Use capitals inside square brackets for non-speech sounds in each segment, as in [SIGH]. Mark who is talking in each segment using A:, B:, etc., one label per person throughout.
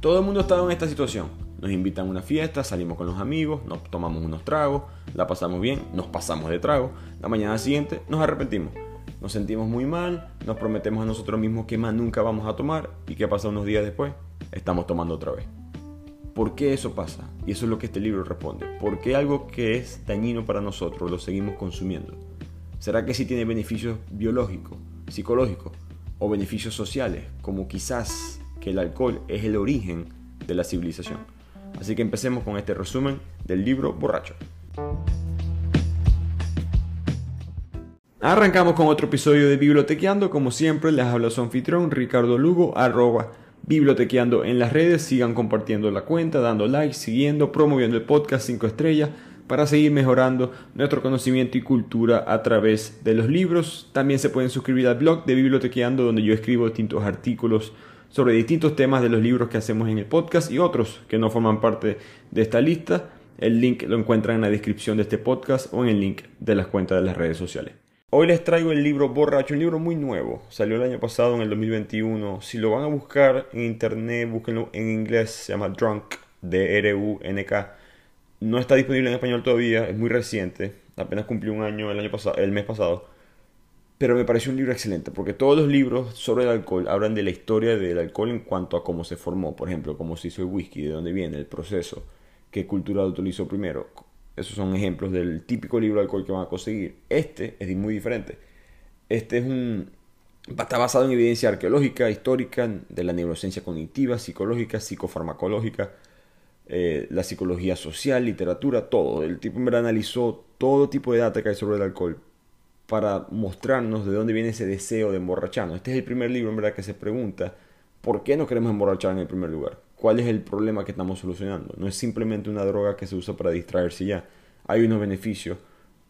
A: Todo el mundo ha estado en esta situación. Nos invitan a una fiesta, salimos con los amigos, nos tomamos unos tragos, la pasamos bien, nos pasamos de trago. La mañana siguiente nos arrepentimos. Nos sentimos muy mal, nos prometemos a nosotros mismos que más nunca vamos a tomar y que pasa unos días después, estamos tomando otra vez. ¿Por qué eso pasa? Y eso es lo que este libro responde. ¿Por qué algo que es dañino para nosotros lo seguimos consumiendo? ¿Será que sí tiene beneficios biológicos, psicológicos o beneficios sociales, como quizás que el alcohol es el origen de la civilización? Así que empecemos con este resumen del libro Borracho. Arrancamos con otro episodio de Bibliotequeando. Como siempre, les habla su anfitrión Ricardo Lugo, arroba bibliotequeando en las redes. Sigan compartiendo la cuenta, dando like, siguiendo, promoviendo el podcast 5 estrellas para seguir mejorando nuestro conocimiento y cultura a través de los libros. También se pueden suscribir al blog de Bibliotequeando donde yo escribo distintos artículos sobre distintos temas de los libros que hacemos en el podcast y otros que no forman parte de esta lista. El link lo encuentran en la descripción de este podcast o en el link de las cuentas de las redes sociales. Hoy les traigo el libro Borracho, un libro muy nuevo. Salió el año pasado, en el 2021. Si lo van a buscar en internet, búsquenlo en inglés. Se llama Drunk, D-R-U-N-K. No está disponible en español todavía, es muy reciente. Apenas cumplió un año el, año pasado, el mes pasado. Pero me pareció un libro excelente, porque todos los libros sobre el alcohol hablan de la historia del alcohol en cuanto a cómo se formó. Por ejemplo, cómo se hizo el whisky, de dónde viene, el proceso, qué cultura lo utilizó primero, esos son ejemplos del típico libro de alcohol que van a conseguir. Este es muy diferente. Este es un está basado en evidencia arqueológica, histórica, de la neurociencia cognitiva, psicológica, psicofarmacológica, eh, la psicología social, literatura, todo. El tipo en analizó todo tipo de data que hay sobre el alcohol para mostrarnos de dónde viene ese deseo de emborracharnos. Este es el primer libro en verdad que se pregunta por qué no queremos emborrachar en el primer lugar cuál es el problema que estamos solucionando. No es simplemente una droga que se usa para distraerse ya. Hay unos beneficios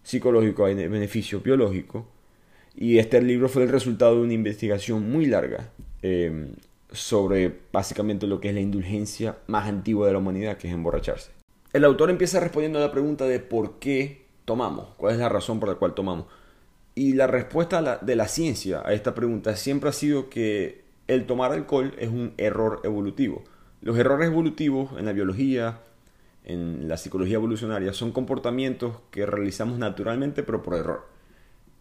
A: psicológicos, hay beneficios biológicos. Y este libro fue el resultado de una investigación muy larga em, sobre básicamente lo que es la indulgencia más antigua de la humanidad, que es emborracharse. El autor empieza respondiendo a la pregunta de por qué tomamos, cuál es la razón por la cual tomamos. Y la respuesta de la ciencia a esta pregunta siempre ha sido que el tomar alcohol es un error evolutivo. Los errores evolutivos en la biología, en la psicología evolucionaria, son comportamientos que realizamos naturalmente pero por error.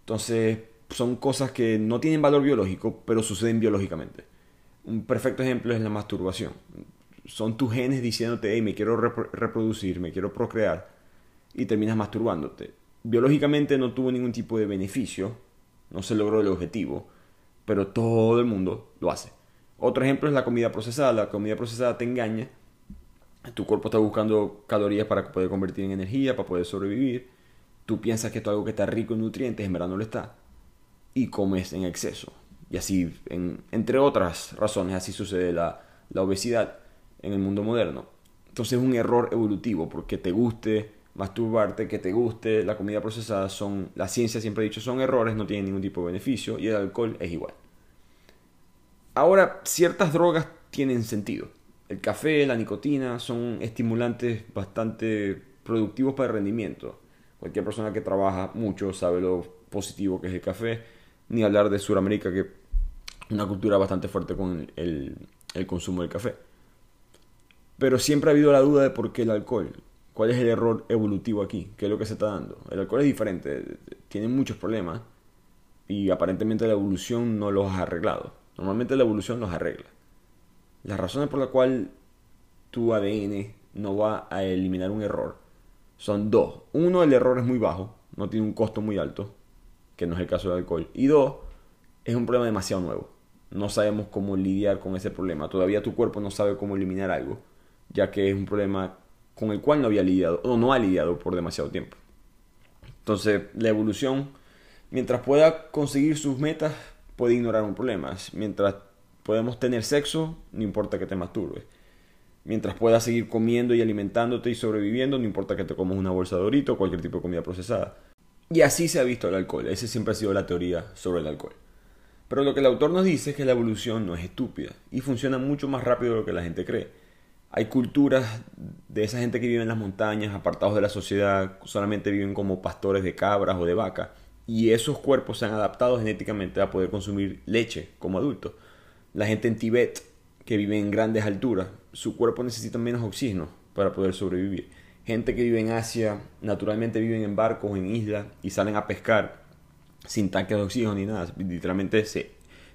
A: Entonces, son cosas que no tienen valor biológico, pero suceden biológicamente. Un perfecto ejemplo es la masturbación. Son tus genes diciéndote, hey, me quiero reproducir, me quiero procrear, y terminas masturbándote. Biológicamente no tuvo ningún tipo de beneficio, no se logró el objetivo, pero todo el mundo lo hace. Otro ejemplo es la comida procesada. La comida procesada te engaña. Tu cuerpo está buscando calorías para poder convertir en energía, para poder sobrevivir. Tú piensas que esto es algo que está rico en nutrientes, en verdad no lo está. Y comes en exceso. Y así, entre otras razones, así sucede la, la obesidad en el mundo moderno. Entonces es un error evolutivo, porque te guste masturbarte, que te guste la comida procesada, son, la ciencia siempre ha dicho, son errores, no tienen ningún tipo de beneficio, y el alcohol es igual. Ahora, ciertas drogas tienen sentido. El café, la nicotina son estimulantes bastante productivos para el rendimiento. Cualquier persona que trabaja mucho sabe lo positivo que es el café, ni hablar de Sudamérica, que es una cultura bastante fuerte con el, el consumo del café. Pero siempre ha habido la duda de por qué el alcohol. ¿Cuál es el error evolutivo aquí? ¿Qué es lo que se está dando? El alcohol es diferente, tiene muchos problemas y aparentemente la evolución no los ha arreglado. Normalmente la evolución los arregla. Las razones por las cuales tu ADN no va a eliminar un error son dos. Uno, el error es muy bajo, no tiene un costo muy alto, que no es el caso del alcohol. Y dos, es un problema demasiado nuevo. No sabemos cómo lidiar con ese problema. Todavía tu cuerpo no sabe cómo eliminar algo, ya que es un problema con el cual no había lidiado o no ha lidiado por demasiado tiempo. Entonces, la evolución, mientras pueda conseguir sus metas, puede ignorar un problema. Mientras podemos tener sexo, no importa que te masturbes. Mientras puedas seguir comiendo y alimentándote y sobreviviendo, no importa que te comas una bolsa de dorito o cualquier tipo de comida procesada. Y así se ha visto el alcohol. Esa siempre ha sido la teoría sobre el alcohol. Pero lo que el autor nos dice es que la evolución no es estúpida y funciona mucho más rápido de lo que la gente cree. Hay culturas de esa gente que vive en las montañas, apartados de la sociedad, solamente viven como pastores de cabras o de vacas y esos cuerpos se han adaptado genéticamente a poder consumir leche como adultos. La gente en Tibet, que viven en grandes alturas, su cuerpo necesita menos oxígeno para poder sobrevivir. Gente que vive en Asia, naturalmente viven en barcos, en islas y salen a pescar sin tanques de oxígeno ni nada. Literalmente se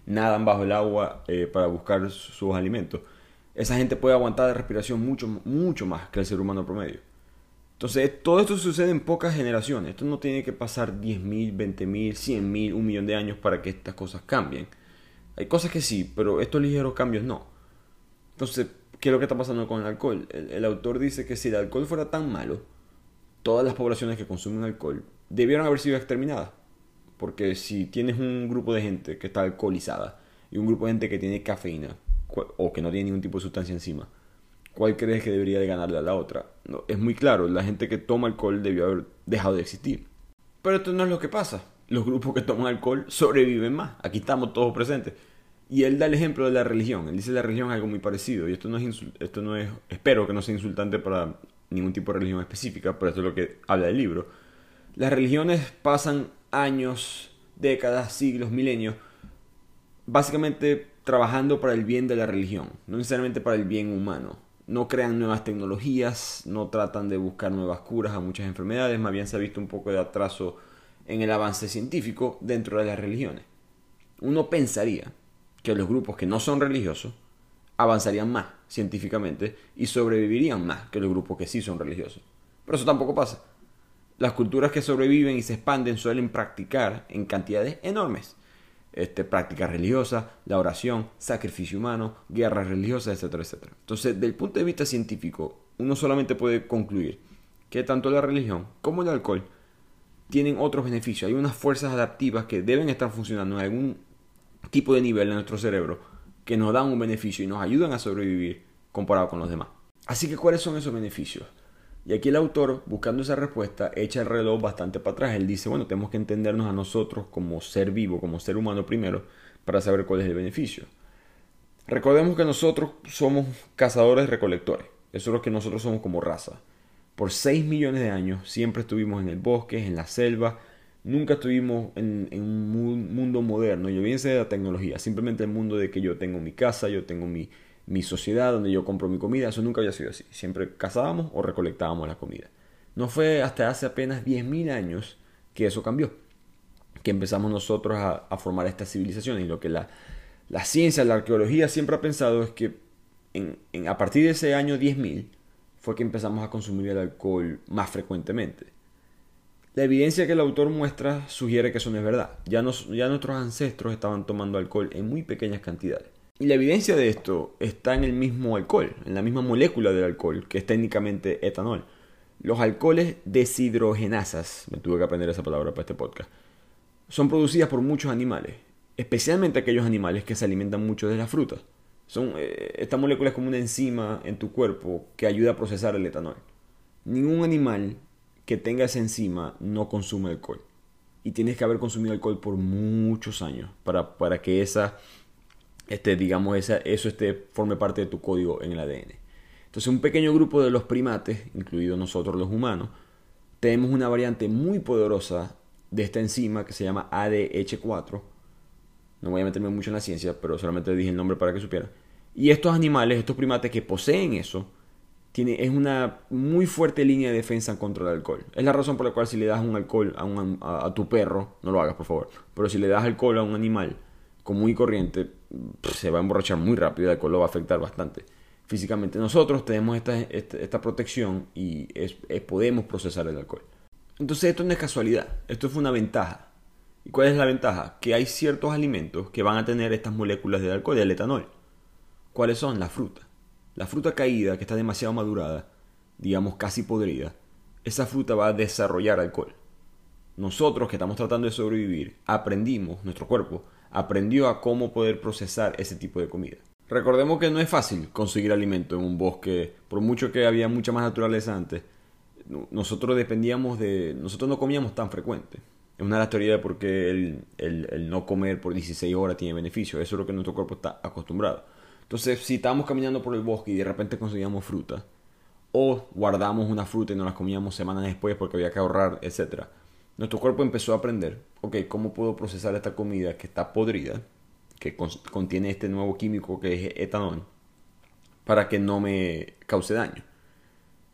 A: nadan bajo el agua eh, para buscar sus alimentos. Esa gente puede aguantar de respiración mucho, mucho más que el ser humano promedio. Entonces, todo esto sucede en pocas generaciones. Esto no tiene que pasar 10.000, 20.000, 100.000, un millón de años para que estas cosas cambien. Hay cosas que sí, pero estos ligeros cambios no. Entonces, ¿qué es lo que está pasando con el alcohol? El, autor dice que si el alcohol fuera tan malo, todas las poblaciones que consumen alcohol debieron haber sido exterminadas. Porque si tienes un grupo de gente que está alcoholizada y un grupo de gente que tiene cafeína o que no tiene ningún tipo de sustancia encima, ¿cuál crees que debería de ganarle a la otra? No, es muy claro, la gente que toma alcohol debió haber dejado de existir. Pero esto no es lo que pasa. Los grupos que toman alcohol sobreviven más. Aquí estamos todos presentes. Y él da el ejemplo de la religión. Él dice la religión es algo muy parecido. Y esto no es, esto no es, espero que no sea insultante para ningún tipo de religión específica, pero esto es lo que habla el libro. Las religiones pasan años, décadas, siglos, milenios, básicamente trabajando para el bien de la religión, no necesariamente para el bien humano. No crean nuevas tecnologías, no tratan de buscar nuevas curas a muchas enfermedades, más bien se ha visto un poco de atraso en el avance científico dentro de las religiones. Uno pensaría que los grupos que no son religiosos avanzarían más científicamente y sobrevivirían más que los grupos que sí son religiosos. Pero eso tampoco pasa. Las culturas que sobreviven y se expanden suelen practicar en cantidades enormes. Este, prácticas religiosas, la oración, sacrificio humano, guerras religiosas, etcétera, etcétera. Entonces, del punto de vista científico, uno solamente puede concluir que tanto la religión como el alcohol tienen otros beneficios. Hay unas fuerzas adaptivas que deben estar funcionando en algún tipo de nivel en nuestro cerebro que nos dan un beneficio y nos ayudan a sobrevivir comparado con los demás. Así que, ¿cuáles son esos beneficios? Y aquí el autor, buscando esa respuesta, echa el reloj bastante para atrás. Él dice, bueno, tenemos que entendernos a nosotros como ser vivo, como ser humano primero, para saber cuál es el beneficio. Recordemos que nosotros somos cazadores recolectores. Eso es lo que nosotros somos como raza. Por 6 millones de años siempre estuvimos en el bosque, en la selva, nunca estuvimos en, un mundo moderno, y bien de la tecnología, simplemente el mundo de que yo tengo mi casa, yo tengo mi, mi sociedad donde yo compro mi comida, eso nunca había sido así. Siempre cazábamos o recolectábamos la comida. No fue hasta hace apenas 10.000 años que eso cambió, que empezamos nosotros a, formar esta civilización. Y lo que la, la, ciencia, la arqueología siempre ha pensado es que a partir de ese año 10.000 fue que empezamos a consumir el alcohol más frecuentemente. La evidencia que el autor muestra sugiere que eso no es verdad. Ya, ya nuestros ancestros estaban tomando alcohol en muy pequeñas cantidades. Y la evidencia de esto está en el mismo alcohol, en la misma molécula del alcohol, que es técnicamente etanol. Los alcoholes deshidrogenasas, me tuve que aprender esa palabra para este podcast, son producidas por muchos animales, especialmente aquellos animales que se alimentan mucho de las frutas. Son, eh, esta molécula es como una enzima en tu cuerpo que ayuda a procesar el etanol. Ningún animal que tenga esa enzima no consume alcohol. Y tienes que haber consumido alcohol por muchos años para, para que esa, este, digamos, esa, eso este, forme parte de tu código en el ADN. Entonces un pequeño grupo de los primates, incluidos nosotros los humanos, tenemos una variante muy poderosa de esta enzima que se llama ADH4. No voy a meterme mucho en la ciencia, pero solamente dije el nombre para que supieran. Y estos animales, estos primates que poseen eso, tiene, es una muy fuerte línea de defensa contra el alcohol. Es la razón por la cual si le das un alcohol a, a, tu perro, no lo hagas por favor, pero si le das alcohol a un animal común y corriente, se va a emborrachar muy rápido el alcohol lo va a afectar bastante. Físicamente nosotros tenemos esta, esta, protección y podemos procesar el alcohol. Entonces esto no es casualidad, esto fue una ventaja. ¿Y cuál es la ventaja? Que hay ciertos alimentos que van a tener estas moléculas de alcohol, del etanol. ¿Cuáles son? La fruta. La fruta caída, que está demasiado madurada, digamos casi podrida, esa fruta va a desarrollar alcohol. Nosotros que estamos tratando de sobrevivir, aprendimos, nuestro cuerpo aprendió a cómo poder procesar ese tipo de comida. Recordemos que no es fácil conseguir alimento en un bosque, por mucho que había mucha más naturaleza antes. Nosotros dependíamos de. Nosotros no comíamos tan frecuente. Es una de las teorías de por qué el, el no comer por 16 horas tiene beneficio. Eso es lo que nuestro cuerpo está acostumbrado. Entonces, si estábamos caminando por el bosque y de repente conseguíamos fruta, o guardamos una fruta y nos las comíamos semanas después porque había que ahorrar, etc. Nuestro cuerpo empezó a aprender, ok, ¿cómo puedo procesar esta comida que está podrida, que contiene este nuevo químico que es etanol, para que no me cause daño.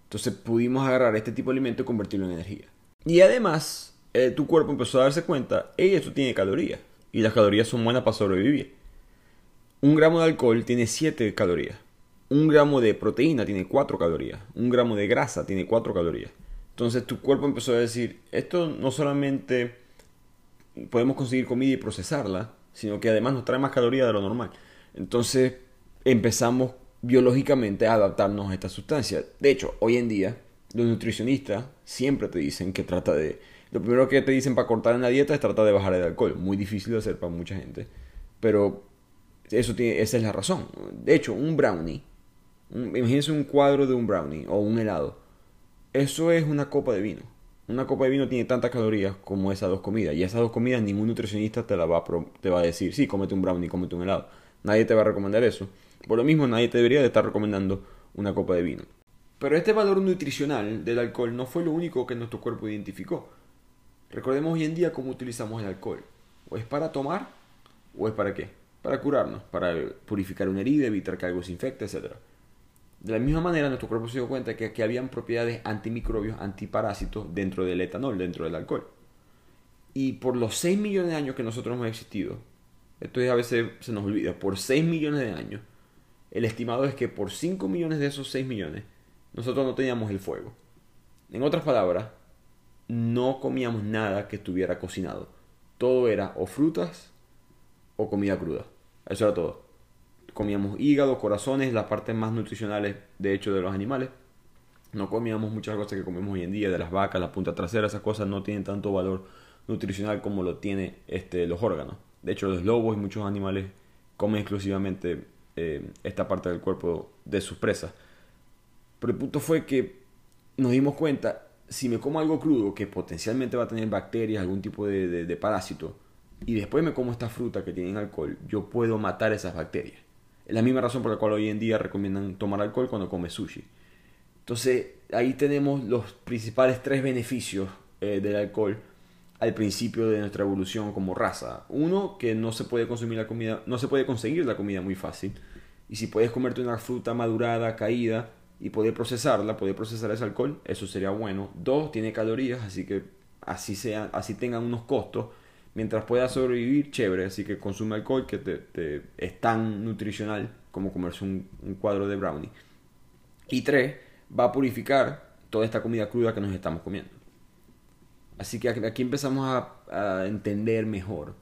A: Entonces pudimos agarrar este tipo de alimento y convertirlo en energía. Y además, eh, tu cuerpo empezó a darse cuenta, hey, esto tiene calorías. Y las calorías son buenas para sobrevivir. Un gramo de alcohol tiene 7 calorías. Un gramo de proteína tiene 4 calorías. Un gramo de grasa tiene 4 calorías. Entonces tu cuerpo empezó a decir, esto no solamente podemos conseguir comida y procesarla, sino que además nos trae más calorías de lo normal. Entonces empezamos biológicamente a adaptarnos a esta sustancia. De hecho, hoy en día, los nutricionistas siempre te dicen que trata de... Lo primero que te dicen para cortar en la dieta es tratar de bajar el alcohol. Muy difícil de hacer para mucha gente. Pero eso esa es la razón. De hecho, un brownie. imagínense un cuadro de un brownie o un helado. Eso es una copa de vino. Una copa de vino tiene tantas calorías como esas dos comidas. Y esas dos comidas ningún nutricionista te, la va, a decir, sí, cómete un brownie, cómete un helado. Nadie te va a recomendar eso. Por lo mismo, nadie te debería de estar recomendando una copa de vino. Pero este valor nutricional del alcohol no fue lo único que nuestro cuerpo identificó. Recordemos hoy en día cómo utilizamos el alcohol. O es para tomar, o es para qué? Para curarnos, para purificar una herida, evitar que algo se infecte, etc. De la misma manera, nuestro cuerpo se dio cuenta que, que habían propiedades antimicrobios, antiparásitos dentro del etanol, dentro del alcohol. Y por los 6 millones de años que nosotros hemos existido, esto a veces se nos olvida, por 6 millones de años, el estimado es que por 5 millones de esos 6 millones, nosotros no teníamos el fuego. En otras palabras, no comíamos nada que estuviera cocinado. Todo era o frutas o comida cruda. Eso era todo. Comíamos hígado, corazones, las partes más nutricionales de hecho de los animales. No comíamos muchas cosas que comemos hoy en día, de las vacas, la punta trasera, esas cosas no tienen tanto valor nutricional como lo tiene este, los órganos. De hecho, los lobos y muchos animales comen exclusivamente eh, esta parte del cuerpo de sus presas. Pero el punto fue que nos dimos cuenta, si me como algo crudo que potencialmente va a tener bacterias, algún tipo de, de, parásito, y después me como esta fruta que tiene alcohol, yo puedo matar esas bacterias. Es la misma razón por la cual hoy en día recomiendan tomar alcohol cuando come sushi. Entonces ahí tenemos los principales tres beneficios eh, del alcohol al principio de nuestra evolución como raza. Uno, que no se puede consumir la comida, no se puede conseguir la comida muy fácil. Y si puedes comerte una fruta madurada, caída, y poder procesarla, poder procesar ese alcohol, eso sería bueno. Dos, tiene calorías, así que así sea, así tengan unos costos. Mientras pueda sobrevivir, chévere. Así que consume alcohol que es tan nutricional como comerse un, cuadro de brownie. Y tres, va a purificar toda esta comida cruda que nos estamos comiendo. Así que aquí empezamos a, entender mejor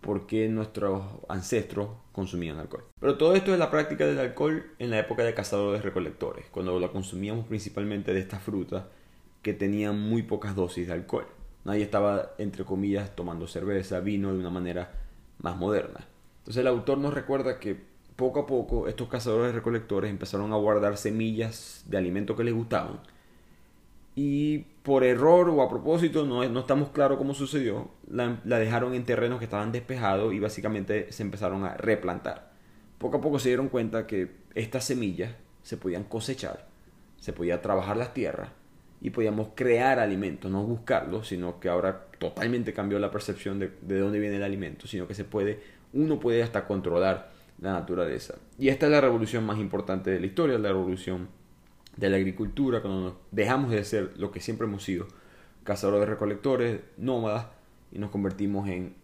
A: por qué nuestros ancestros consumían alcohol. Pero todo esto es la práctica del alcohol en la época de cazadores recolectores, cuando lo consumíamos principalmente de estas frutas que tenían muy pocas dosis de alcohol. Nadie estaba, entre comillas, tomando cerveza, vino de una manera más moderna. Entonces el autor nos recuerda que poco a poco estos cazadores recolectores empezaron a guardar semillas de alimentos que les gustaban y por error o a propósito, no, no estamos claros cómo sucedió, la, dejaron en terrenos que estaban despejados y básicamente se empezaron a replantar. Poco a poco se dieron cuenta que estas semillas se podían cosechar, se podía trabajar las tierras y podíamos crear alimentos, no buscarlos, sino que ahora totalmente cambió la percepción de, de dónde viene el alimento, sino que se puede, uno puede hasta controlar la naturaleza. Y esta es la revolución más importante de la historia, la revolución de la agricultura, cuando dejamos de ser lo que siempre hemos sido, cazadores recolectores, nómadas, y nos convertimos en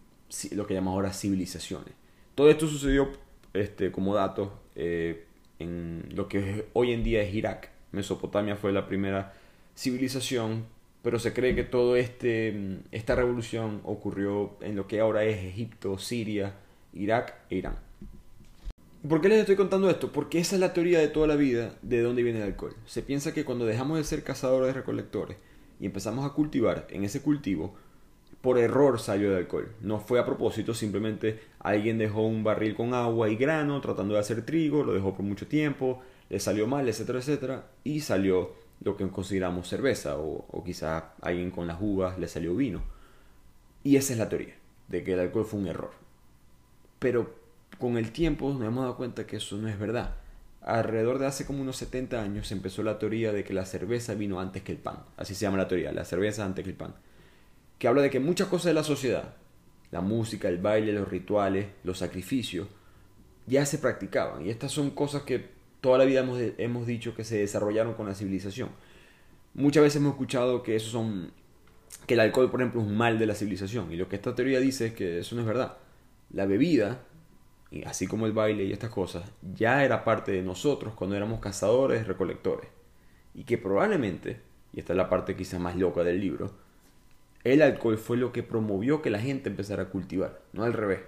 A: lo que llamamos ahora civilizaciones. Todo esto sucedió este, como datos eh, en lo que hoy en día es Irak. Mesopotamia fue la primera civilización, pero se cree que toda este, esta revolución ocurrió en lo que ahora es Egipto, Siria, Irak e Irán. ¿Por qué les estoy contando esto? Porque esa es la teoría de toda la vida de dónde viene el alcohol. Se piensa que cuando dejamos de ser cazadores recolectores y empezamos a cultivar, en ese cultivo, por error salió el alcohol. No fue a propósito, simplemente alguien dejó un barril con agua y grano tratando de hacer trigo, lo dejó por mucho tiempo, le salió mal, etcétera, etcétera, y salió lo que consideramos cerveza, o, o quizás alguien con las uvas le salió vino. Y esa es la teoría, de que el alcohol fue un error. Pero con el tiempo nos hemos dado cuenta que eso no es verdad. Alrededor de hace como unos 70 años empezó la teoría de que la cerveza vino antes que el pan. Así se llama la teoría, la cerveza antes que el pan. Que habla de que muchas cosas de la sociedad, la música, el baile, los rituales, los sacrificios, ya se practicaban. Y estas son cosas que toda la vida hemos, hemos dicho que se desarrollaron con la civilización. Muchas veces hemos escuchado que eso son que el alcohol, por ejemplo, es un mal de la civilización. Y lo que esta teoría dice es que eso no es verdad. La bebida, así como el baile y estas cosas, ya era parte de nosotros cuando éramos cazadores, recolectores. Y que probablemente, y esta es la parte quizás más loca del libro, el alcohol fue lo que promovió que la gente empezara a cultivar, no al revés.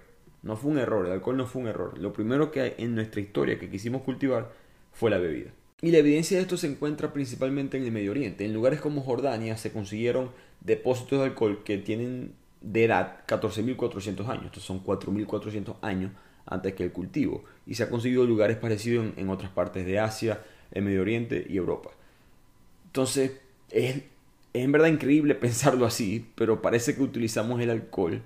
A: No fue un error, el alcohol no fue un error. Lo primero que hay en nuestra historia que quisimos cultivar fue la bebida. Y la evidencia de esto se encuentra principalmente en el Medio Oriente. En lugares como Jordania se consiguieron depósitos de alcohol que tienen de edad 14.400 años. Estos son 4.400 años antes que el cultivo. Y se ha conseguido lugares parecidos en, otras partes de Asia, el Medio Oriente y Europa. Entonces, es, es en verdad increíble [LAUGHS] pensarlo así, pero parece que utilizamos el alcohol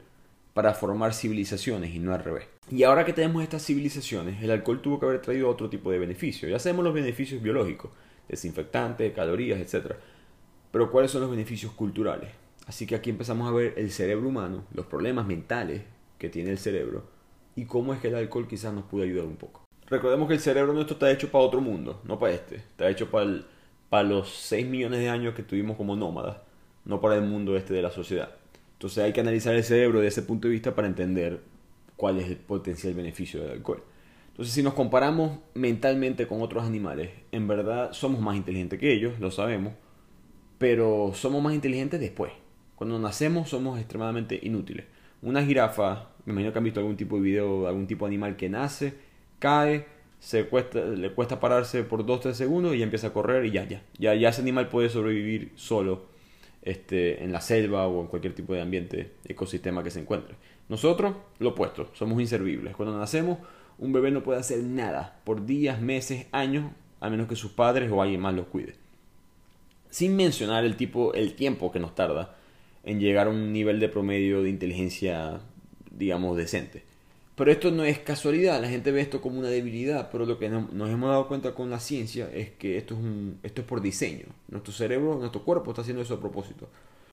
A: para formar civilizaciones y no al revés. Y ahora que tenemos estas civilizaciones, el alcohol tuvo que haber traído otro tipo de beneficios. Ya sabemos los beneficios biológicos, desinfectantes, calorías, etc. Pero ¿cuáles son los beneficios culturales? Así que aquí empezamos a ver el cerebro humano, los problemas mentales que tiene el cerebro y cómo es que el alcohol quizás nos puede ayudar un poco. Recordemos que el cerebro nuestro está hecho para otro mundo, no para este. Está hecho para, para los 6 millones de años que tuvimos como nómadas, no para el mundo este de la sociedad. Entonces hay que analizar el cerebro desde ese punto de vista para entender cuál es el potencial beneficio del alcohol. Entonces si nos comparamos mentalmente con otros animales, en verdad somos más inteligentes que ellos, lo sabemos, pero somos más inteligentes después. Cuando nacemos somos extremadamente inútiles. Una jirafa, me imagino que han visto algún tipo de video, algún tipo de animal que nace, cae, se cuesta, le cuesta pararse por 2-3 segundos y empieza a correr y ya, ya, ya, ya ese animal puede sobrevivir solo este, en la selva o en cualquier tipo de ambiente, ecosistema que se encuentre. Nosotros, lo opuesto, somos inservibles. Cuando nacemos, un bebé no puede hacer nada por días, meses, años, a menos que sus padres o alguien más los cuide. Sin mencionar el, tipo, el tiempo que nos tarda en llegar a un nivel de promedio de inteligencia, digamos, decente. Pero esto no es casualidad, la gente ve esto como una debilidad, pero lo que nos hemos dado cuenta con la ciencia es que esto es, un, esto es por diseño. Nuestro cerebro, nuestro cuerpo está haciendo eso a propósito.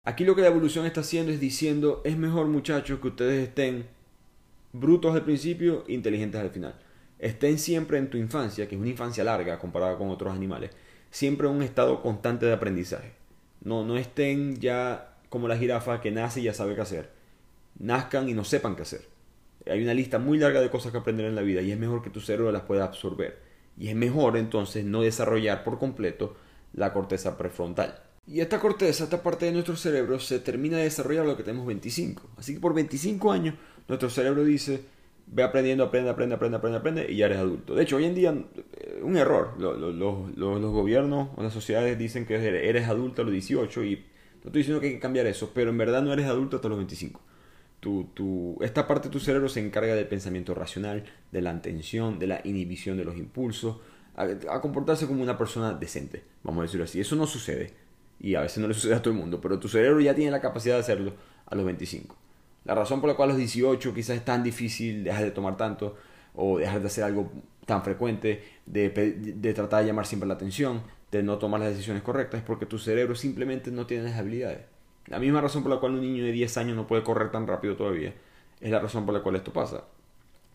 A: Aquí lo que la evolución está haciendo es diciendo, es mejor muchachos que ustedes estén brutos al principio, inteligentes al final. Estén siempre en tu infancia, que es una infancia larga comparada con otros animales, siempre en un estado constante de aprendizaje. No, no estén ya como la jirafa que nace y ya sabe qué hacer. Nazcan y no sepan qué hacer hay una lista muy larga de cosas que aprender en la vida y es mejor que tu cerebro las pueda absorber. Y es mejor entonces no desarrollar por completo la corteza prefrontal. Y esta corteza, esta parte de nuestro cerebro, se termina de desarrollar a lo que tenemos 25. Así que por 25 años nuestro cerebro dice, ve aprendiendo, aprende, aprende, aprende, aprende, aprende y ya eres adulto. De hecho, hoy en día, eh, un error. Los, los gobiernos o las sociedades dicen que eres adulto a los 18 y no estoy diciendo que hay que cambiar eso, pero en verdad no eres adulto hasta los 25 esta parte de tu cerebro se encarga del pensamiento racional, de la atención, de la inhibición de los impulsos, a, comportarse como una persona decente, vamos a decirlo así. Eso no sucede, y a veces no le sucede a todo el mundo, pero tu cerebro ya tiene la capacidad de hacerlo a los 25. La razón por la cual a los 18 quizás es tan difícil dejar de tomar tanto, o dejar de hacer algo tan frecuente, de, de tratar de llamar siempre la atención, de no tomar las decisiones correctas, es porque tu cerebro simplemente no tiene las habilidades. La misma razón por la cual un niño de 10 años no puede correr tan rápido todavía es la razón por la cual esto pasa.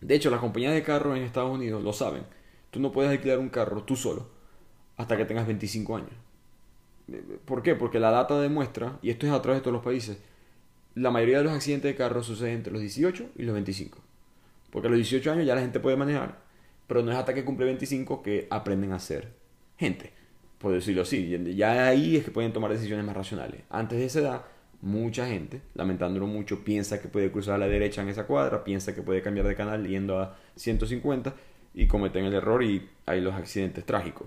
A: De hecho, las compañías de carros en Estados Unidos lo saben. Tú no puedes alquilar un carro tú solo hasta que tengas 25 años. ¿Por qué? Porque la data demuestra, y esto es a través de todos los países, la mayoría de los accidentes de carros suceden entre los 18 y los 25. Porque a los 18 años ya la gente puede manejar, pero no es hasta que cumple 25 que aprenden a ser gente por decirlo así. Ya ahí es que pueden tomar decisiones más racionales. Antes de esa edad, mucha gente, lamentándolo mucho, piensa que puede cruzar a la derecha en esa cuadra, piensa que puede cambiar de canal yendo a 150 y cometen el error y hay los accidentes trágicos.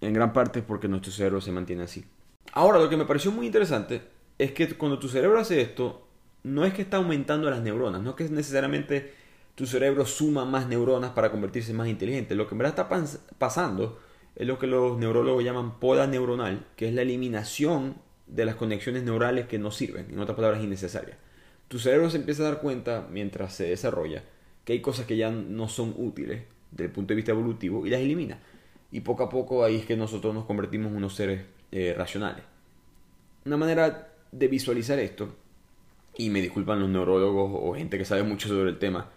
A: En gran parte porque nuestro cerebro se mantiene así. Ahora, lo que me pareció muy interesante es que cuando tu cerebro hace esto, no es que está aumentando las neuronas, no es que necesariamente tu cerebro suma más neuronas para convertirse más inteligente. Lo que en verdad está pasando es lo que los neurólogos llaman poda neuronal, que es la eliminación de las conexiones neurales que no sirven, en otras palabras, innecesarias. Tu cerebro se empieza a dar cuenta mientras se desarrolla que hay cosas que ya no son útiles desde el punto de vista evolutivo y las elimina. Y poco a poco ahí es que nosotros nos convertimos en unos seres eh, racionales. Una manera de visualizar esto, y me disculpan los neurólogos o gente que sabe mucho sobre el tema,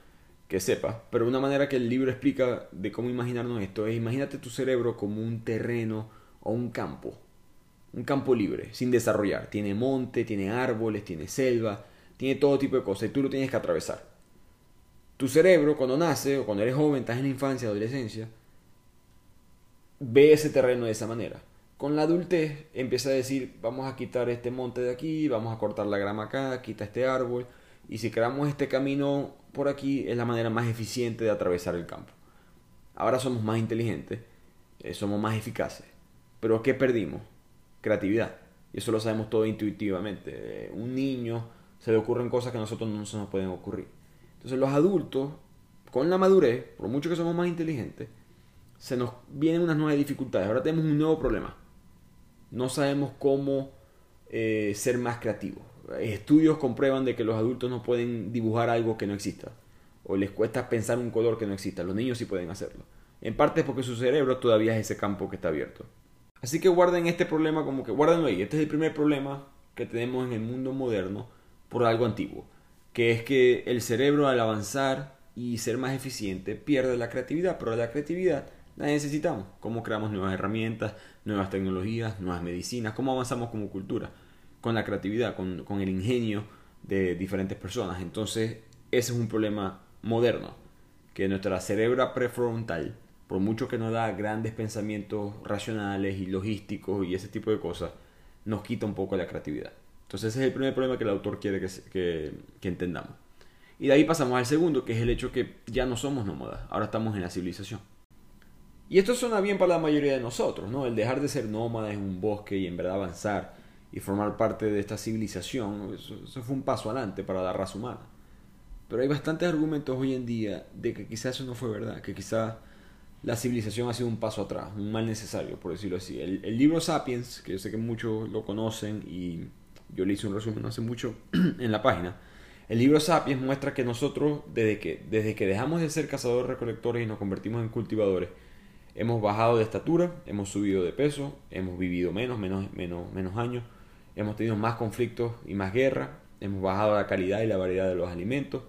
A: que sepa, pero una manera que el libro explica de cómo imaginarnos esto es imagínate tu cerebro como un terreno o un campo, un campo libre, sin desarrollar. Tiene monte, tiene árboles, tiene selva, tiene todo tipo de cosas y tú lo tienes que atravesar. Tu cerebro cuando nace o cuando eres joven, estás en la infancia, adolescencia, ve ese terreno de esa manera. Con la adultez empieza a decir, vamos a quitar este monte de aquí, vamos a cortar la grama acá, quita este árbol, y si creamos este camino por aquí es la manera más eficiente de atravesar el campo. Ahora somos más inteligentes, eh, somos más eficaces. Pero ¿qué perdimos? Creatividad. Y eso lo sabemos todo intuitivamente. Eh, un niño se le ocurren cosas que a nosotros no se nos pueden ocurrir. Entonces los adultos, con la madurez, por mucho que somos más inteligentes, se nos vienen unas nuevas dificultades. Ahora tenemos un nuevo problema. No sabemos cómo eh, ser más creativos estudios comprueban de que los adultos no pueden dibujar algo que no exista. O les cuesta pensar un color que no exista. Los niños sí pueden hacerlo. En parte es porque su cerebro todavía es ese campo que está abierto. Así que guarden este problema como que guárdenlo ahí. Este es el primer problema que tenemos en el mundo moderno por algo antiguo. Que es que el cerebro al avanzar y ser más eficiente pierde la creatividad. Pero la creatividad necesitamos. Cómo creamos nuevas herramientas, nuevas tecnologías, nuevas medicinas. Cómo avanzamos como cultura con la creatividad, con, el ingenio de diferentes personas. Entonces, ese es un problema moderno, que nuestra cerebra prefrontal, por mucho que nos da grandes pensamientos racionales y logísticos y ese tipo de cosas, nos quita un poco la creatividad. Entonces ese es el primer problema que el autor quiere que entendamos. Y de ahí pasamos al segundo, que es el hecho que ya no somos nómadas, ahora estamos en la civilización. Y esto suena bien para la mayoría de nosotros, ¿no? El dejar de ser nómadas en un bosque y en verdad avanzar y formar parte de esta civilización, eso, fue un paso adelante para la raza humana. Pero hay bastantes argumentos hoy en día de que quizás eso no fue verdad, que quizás la civilización ha sido un paso atrás, un mal necesario, por decirlo así. El, libro Sapiens, que yo sé que muchos lo conocen y yo le hice un resumen hace mucho [CLEARS THROAT] en la página, el libro Sapiens muestra que nosotros, desde que, desde que dejamos de ser cazadores recolectores y nos convertimos en cultivadores, hemos bajado de estatura, hemos subido de peso, hemos vivido menos, menos, menos, menos años, hemos tenido más conflictos y más guerra, hemos bajado la calidad y la variedad de los alimentos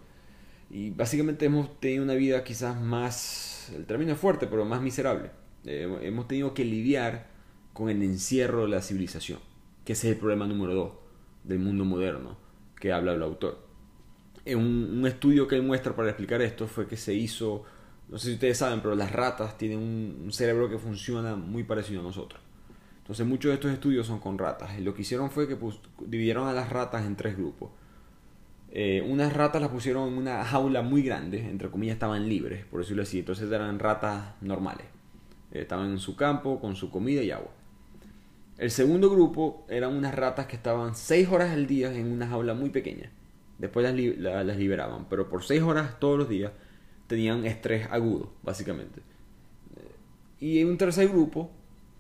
A: y básicamente hemos tenido una vida quizás más, el término es fuerte, pero más miserable. Eh, hemos tenido que lidiar con el encierro de la civilización, que ese es el problema número dos del mundo moderno que habla el autor. En un, un estudio que él muestra para explicar esto fue que se hizo, no sé si ustedes saben, pero las ratas tienen un cerebro que funciona muy parecido a nosotros. Entonces muchos de estos estudios son con ratas. Y lo que hicieron fue que dividieron a las ratas en tres grupos. Eh, unas ratas las pusieron en una jaula muy grande, entre comillas estaban libres, por decirlo así. Entonces eran ratas normales. Eh, estaban en su campo con su comida y agua. El segundo grupo eran unas ratas que estaban seis horas al día en una jaula muy pequeña. Después las liberaban, pero por seis horas todos los días tenían estrés agudo, básicamente. Y un tercer grupo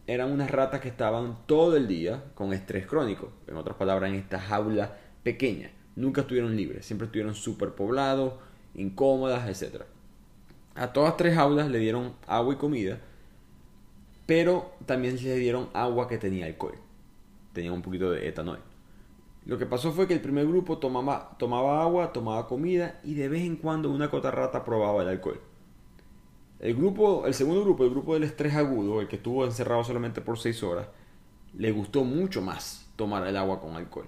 A: eran unas ratas que estaban todo el día con estrés crónico. En otras palabras, en esta jaula pequeña. Nunca estuvieron libres, siempre estuvieron superpoblados, incómodas, etc. A todas tres jaulas le dieron agua y comida, pero también le dieron agua que tenía alcohol. Tenía un poquito de etanol. Lo que pasó fue que el primer grupo tomaba, agua, tomaba comida y de vez en cuando una cota rata probaba el alcohol. El grupo, el segundo grupo, el grupo del estrés agudo, el que estuvo encerrado solamente por 6 horas, le gustó mucho más tomar el agua con alcohol.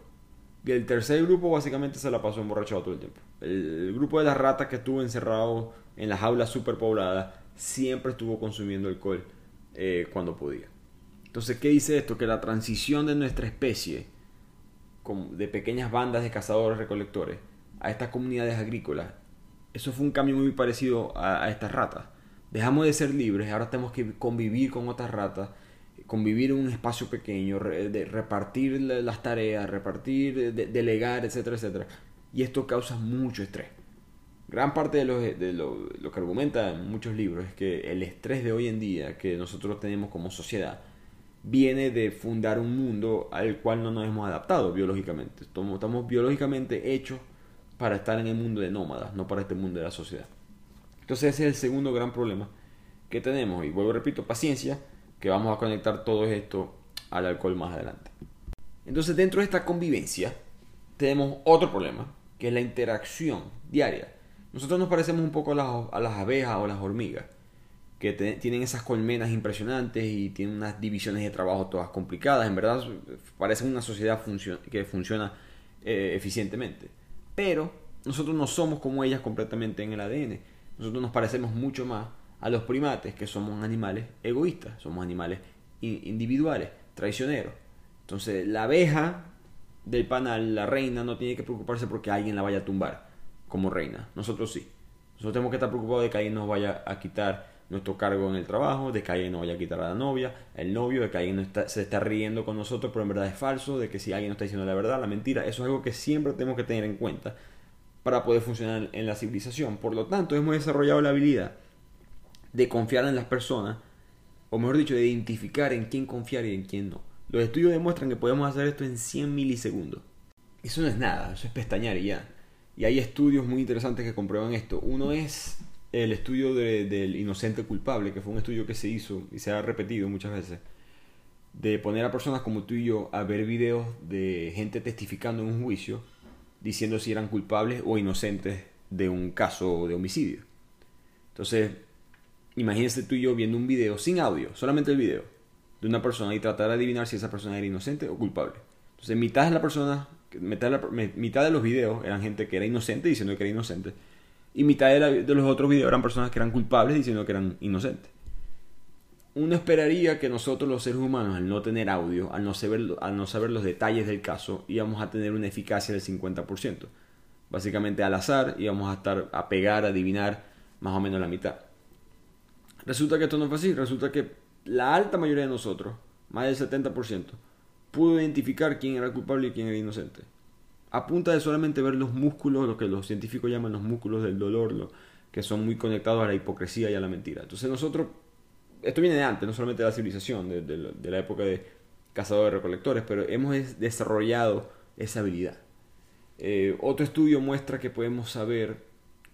A: Y el tercer grupo básicamente se la pasó emborrachado todo el tiempo. El, grupo de las ratas que estuvo encerrado en las jaulas superpobladas siempre estuvo consumiendo alcohol eh, cuando podía. Entonces, ¿qué dice esto? Que la transición de nuestra especie, de pequeñas bandas de cazadores recolectores, a estas comunidades agrícolas, eso fue un cambio muy parecido a, estas ratas dejamos de ser libres, ahora tenemos que convivir con otras ratas, convivir en un espacio pequeño, de repartir las tareas, repartir, delegar, etcétera, etcétera. Y esto causa mucho estrés. Gran parte de, lo, de lo, lo, que argumentan muchos libros es que el estrés de hoy en día que nosotros tenemos como sociedad viene de fundar un mundo al cual no nos hemos adaptado biológicamente. Estamos, biológicamente hechos para estar en el mundo de nómadas, no para este mundo de la sociedad. Entonces ese es el segundo gran problema que tenemos. Y vuelvo, repito, paciencia, que vamos a conectar todo esto al alcohol más adelante. Entonces dentro de esta convivencia tenemos otro problema, que es la interacción diaria Nosotros nos parecemos un poco a las abejas o las hormigas, que tienen esas colmenas impresionantes y tienen unas divisiones de trabajo todas complicadas. En verdad, parecen una sociedad que funciona eh, eficientemente. Pero nosotros no somos como ellas completamente en el ADN. Nosotros nos parecemos mucho más a los primates, que somos animales egoístas, somos animales individuales, traicioneros. Entonces, la abeja del panal, la reina, no tiene que preocuparse porque alguien la vaya a tumbar como reina. Nosotros sí. Nosotros tenemos que estar preocupados de que alguien nos vaya a quitar nuestro cargo en el trabajo, de que alguien nos vaya a quitar a la novia, el novio, de que alguien se está riendo con nosotros, pero en verdad es falso, de que si alguien nos está diciendo la verdad, la mentira, eso es algo que siempre tenemos que tener en cuenta para poder funcionar en la civilización. Por lo tanto, hemos desarrollado la habilidad de confiar en las personas, o mejor dicho, de identificar en quién confiar y en quién no. Los estudios demuestran que podemos hacer esto en 100 milisegundos. Eso no es nada, eso es pestañear y ya. Y hay estudios muy interesantes que comprueban esto. Uno es el estudio del inocente culpable, que fue un estudio que se hizo y se ha repetido muchas veces, de poner a personas como tú y yo a ver videos de gente testificando en un juicio, diciendo si eran culpables o inocentes de un caso de homicidio. Entonces, imagínese tú y yo viendo un video sin audio, solamente el video, de una persona y tratar de adivinar si esa persona era inocente o culpable. Entonces, mitad de la persona, mitad de, mitad de los videos eran gente que era inocente diciendo que era inocente y mitad de, los otros videos eran personas que eran culpables diciendo que eran inocentes. Uno esperaría que nosotros los seres humanos, al no tener audio, al no saber, al no saber los detalles del caso, íbamos a tener una eficacia del 50%. Básicamente al azar íbamos a estar a pegar, a adivinar más o menos la mitad. Resulta que esto no fue así. Resulta que la alta mayoría de nosotros, más del 70%, pudo identificar quién era culpable y quién era inocente a punta de solamente ver los músculos, lo que los científicos llaman los músculos del dolor, lo, que son muy conectados a la hipocresía y a la mentira. Entonces nosotros, esto viene de antes, no solamente de la civilización, de, la época de cazadores-recolectores, pero hemos desarrollado esa habilidad. Eh, otro estudio muestra que podemos saber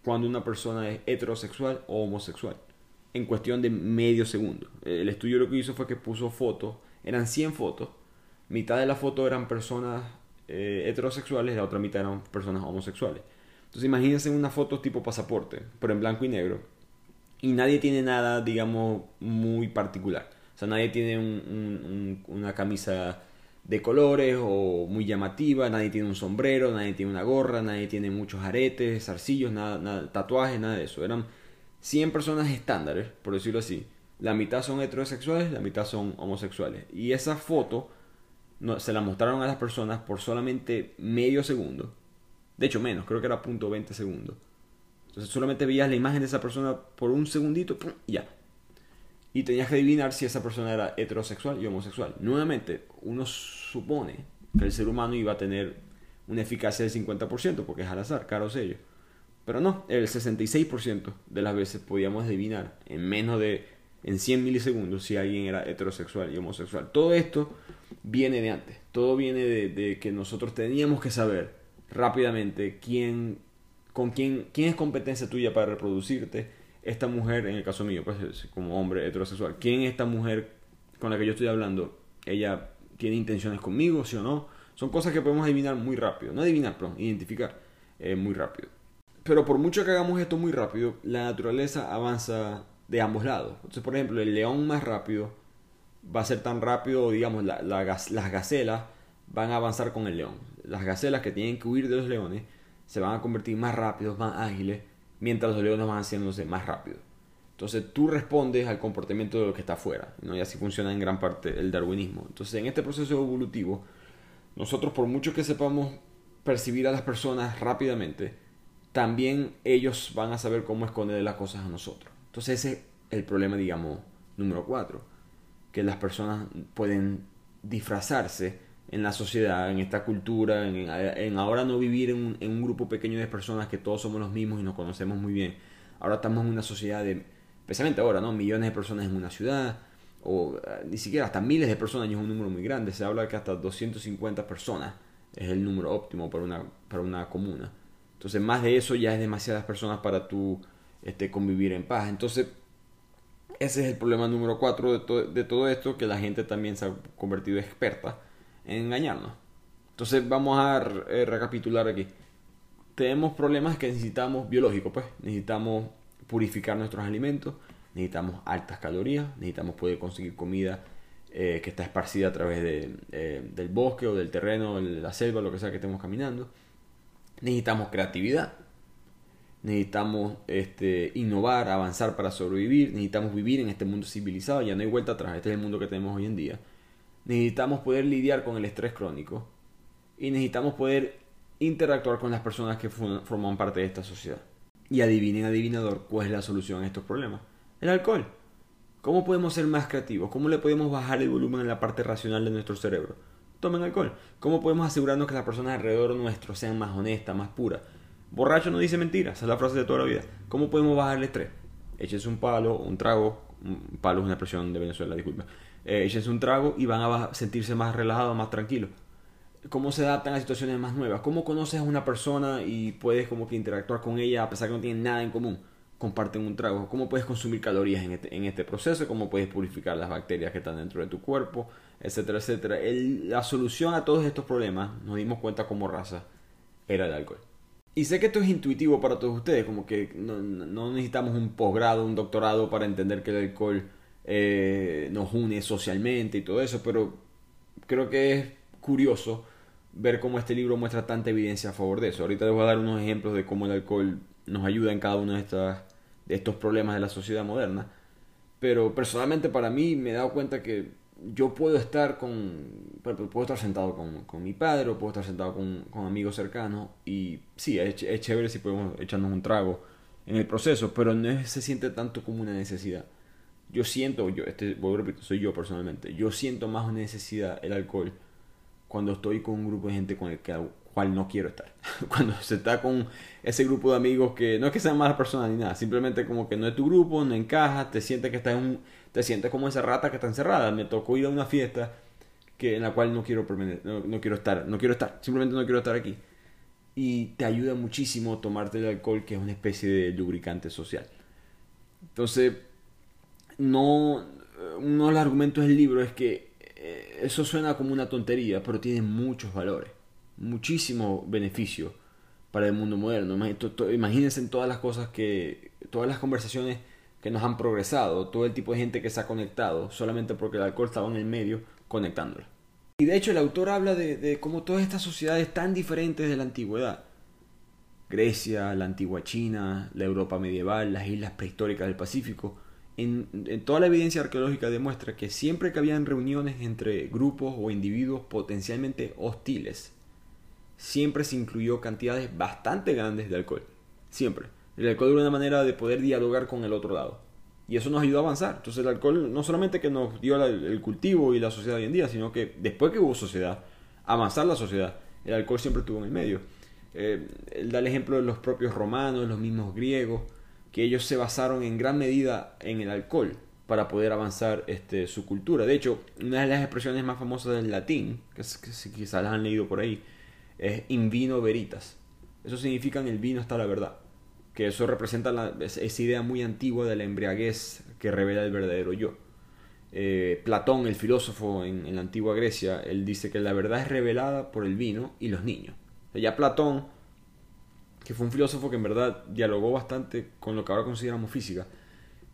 A: cuando una persona es heterosexual o homosexual en cuestión de medio segundo. El estudio lo que hizo fue que puso fotos, eran 100 fotos, mitad de la foto eran personas eh, heterosexuales la otra mitad eran personas homosexuales. Entonces imagínense una foto tipo pasaporte, pero en blanco y negro. Y nadie tiene nada, digamos, muy particular. O sea, nadie tiene una camisa de colores o muy llamativa, nadie tiene un sombrero, nadie tiene una gorra, nadie tiene muchos aretes, zarcillos, tatuajes, nada de eso. Eran 100 personas estándares, por decirlo así. La mitad son heterosexuales, la mitad son homosexuales. Y esa foto se la mostraron a las personas por solamente medio segundo. De hecho, menos, creo que era punto 20 segundos. Entonces solamente veías la imagen de esa persona por un segundito y ya. Y tenías que adivinar si esa persona era heterosexual y homosexual. Nuevamente, uno supone que el ser humano iba a tener una eficacia del 50% porque es al azar, caro sello. Pero no, el 66% de las veces podíamos adivinar en menos de en 100 milisegundos si alguien era heterosexual y homosexual. Todo esto viene de antes. Todo viene de, que nosotros teníamos que saber rápidamente quién, con quién, quién es competencia tuya para reproducirte. Esta mujer, en el caso mío, pues como hombre heterosexual, ¿quién es esta mujer con la que yo estoy hablando? ¿Ella tiene intenciones conmigo, sí o no? Son cosas que podemos adivinar muy rápido. No adivinar, perdón, identificar eh, muy rápido. Pero por mucho que hagamos esto muy rápido, la naturaleza avanza de ambos lados. Entonces, por ejemplo, el león más rápido va a ser tan rápido, digamos, las gacelas van a avanzar con el león. Las gacelas que tienen que huir de los leones se van a convertir más rápidos, más ágiles, mientras los leones van haciéndose más rápidos. Entonces tú respondes al comportamiento de lo que está afuera, ¿no? y así funciona en gran parte el darwinismo. Entonces en este proceso evolutivo, nosotros por mucho que sepamos percibir a las personas rápidamente, también ellos van a saber cómo esconder las cosas a nosotros. Entonces ese es el problema, digamos, número cuatro que las personas pueden disfrazarse en la sociedad, en esta cultura, en, ahora no vivir en un, grupo pequeño de personas que todos somos los mismos y nos conocemos muy bien. Ahora estamos en una sociedad de, especialmente ahora, ¿no? Millones de personas en una ciudad, o eh, ni siquiera hasta miles de personas y es un número muy grande. Se habla que hasta 250 personas es el número óptimo para una, para una comuna. Entonces, más de eso ya es demasiadas personas para tú este, convivir en paz. Entonces, ese es el problema número cuatro de, todo esto, que la gente también se ha convertido experta en engañarnos. Entonces vamos a eh, recapitular aquí. tenemos problemas que necesitamos biológicos, pues necesitamos purificar nuestros alimentos, necesitamos altas calorías, necesitamos poder conseguir comida eh, que está esparcida a través de, eh, del bosque o del terreno, de la selva, lo que sea que estemos caminando. Necesitamos creatividad, necesitamos este, innovar, avanzar para sobrevivir, necesitamos vivir en este mundo civilizado, ya no hay vuelta atrás, este es el mundo que tenemos hoy en día. Necesitamos poder lidiar con el estrés crónico y necesitamos poder interactuar con las personas que forman parte de esta sociedad. Y adivinen, adivinador, cuál es la solución a estos problemas. El alcohol. ¿Cómo podemos ser más creativos? ¿Cómo le podemos bajar el volumen en la parte racional de nuestro cerebro? Tomen alcohol. ¿Cómo podemos asegurarnos que las personas alrededor nuestro sean más honestas, más puras? Borracho no dice mentiras, esa es la frase de toda la vida. ¿Cómo podemos bajar el estrés? Échense un palo, un trago, un palo es una expresión de Venezuela, disculpa. Eh, échense un trago y van a sentirse más relajados, más tranquilos. ¿Cómo se adaptan a situaciones más nuevas? ¿Cómo conoces a una persona y puedes como que interactuar con ella a pesar que no tienen nada en común? Comparten un trago. ¿Cómo puedes consumir calorías en este, en este proceso? ¿Cómo puedes purificar las bacterias que están dentro de tu cuerpo? Etcétera, etcétera. la solución a todos estos problemas, nos dimos cuenta como raza, era el alcohol. Y sé que esto es intuitivo para todos ustedes, como que no, necesitamos un posgrado, un doctorado para entender que el alcohol eh, nos une socialmente y todo eso, pero creo que es curioso ver cómo este libro muestra tanta evidencia a favor de eso. Ahorita les voy a dar unos ejemplos de cómo el alcohol nos ayuda en cada uno de, estas, de estos problemas de la sociedad moderna. Pero personalmente para mí me he dado cuenta que yo puedo estar con puedo estar sentado con, con mi padre o puedo estar sentado con, con amigos cercanos y sí, es, es, chévere si podemos echarnos un trago en el proceso, pero no se siente tanto como una necesidad. Yo siento, yo, este, voy a repetir, soy yo personalmente, yo siento más una necesidad el alcohol cuando estoy con un grupo de gente con el cual no quiero estar. [LAUGHS] cuando se está con ese grupo de amigos que no es que sean malas personas ni nada, simplemente como que no es tu grupo, no encaja, te sientes que estás en un te sientes como esa rata que está encerrada. Me tocó ir a una fiesta que, en la cual no quiero, no, quiero estar, no quiero estar, simplemente no quiero estar aquí. Y te ayuda muchísimo tomarte el alcohol, que es una especie de lubricante social. Entonces, no, uno de los argumentos del libro es que eh, eso suena como una tontería, pero tiene muchos valores, muchísimos beneficios para el mundo moderno. Imagínense en todas las cosas que, todas las conversaciones que nos han progresado, todo el tipo de gente que se ha conectado, solamente porque el alcohol estaba en el medio conectándola. Y de hecho el autor habla de, cómo todas estas sociedades tan diferentes de la antigüedad, Grecia, la antigua China, la Europa medieval, las islas prehistóricas del Pacífico, en, en, toda la evidencia arqueológica demuestra que siempre que habían reuniones entre grupos o individuos potencialmente hostiles, siempre se incluyó cantidades bastante grandes de alcohol. Siempre. El alcohol era una manera de poder dialogar con el otro lado. Y eso nos ayudó a avanzar. Entonces el alcohol no solamente que nos dio el cultivo y la sociedad hoy en día, sino que después que hubo sociedad, avanzar la sociedad, el alcohol siempre estuvo en el medio. Eh, él da el ejemplo de los propios romanos, los mismos griegos, que ellos se basaron en gran medida en el alcohol para poder avanzar este, su cultura. De hecho, una de las expresiones más famosas del latín, que, quizás las han leído por ahí, es in vino veritas. Eso significa en el vino está la verdad que eso representa esa idea muy antigua de la embriaguez que revela el verdadero yo. Eh, Platón, el filósofo en, la antigua Grecia, él dice que la verdad es revelada por el vino y los niños. ya Platón, que fue un filósofo que en verdad dialogó bastante con lo que ahora consideramos física,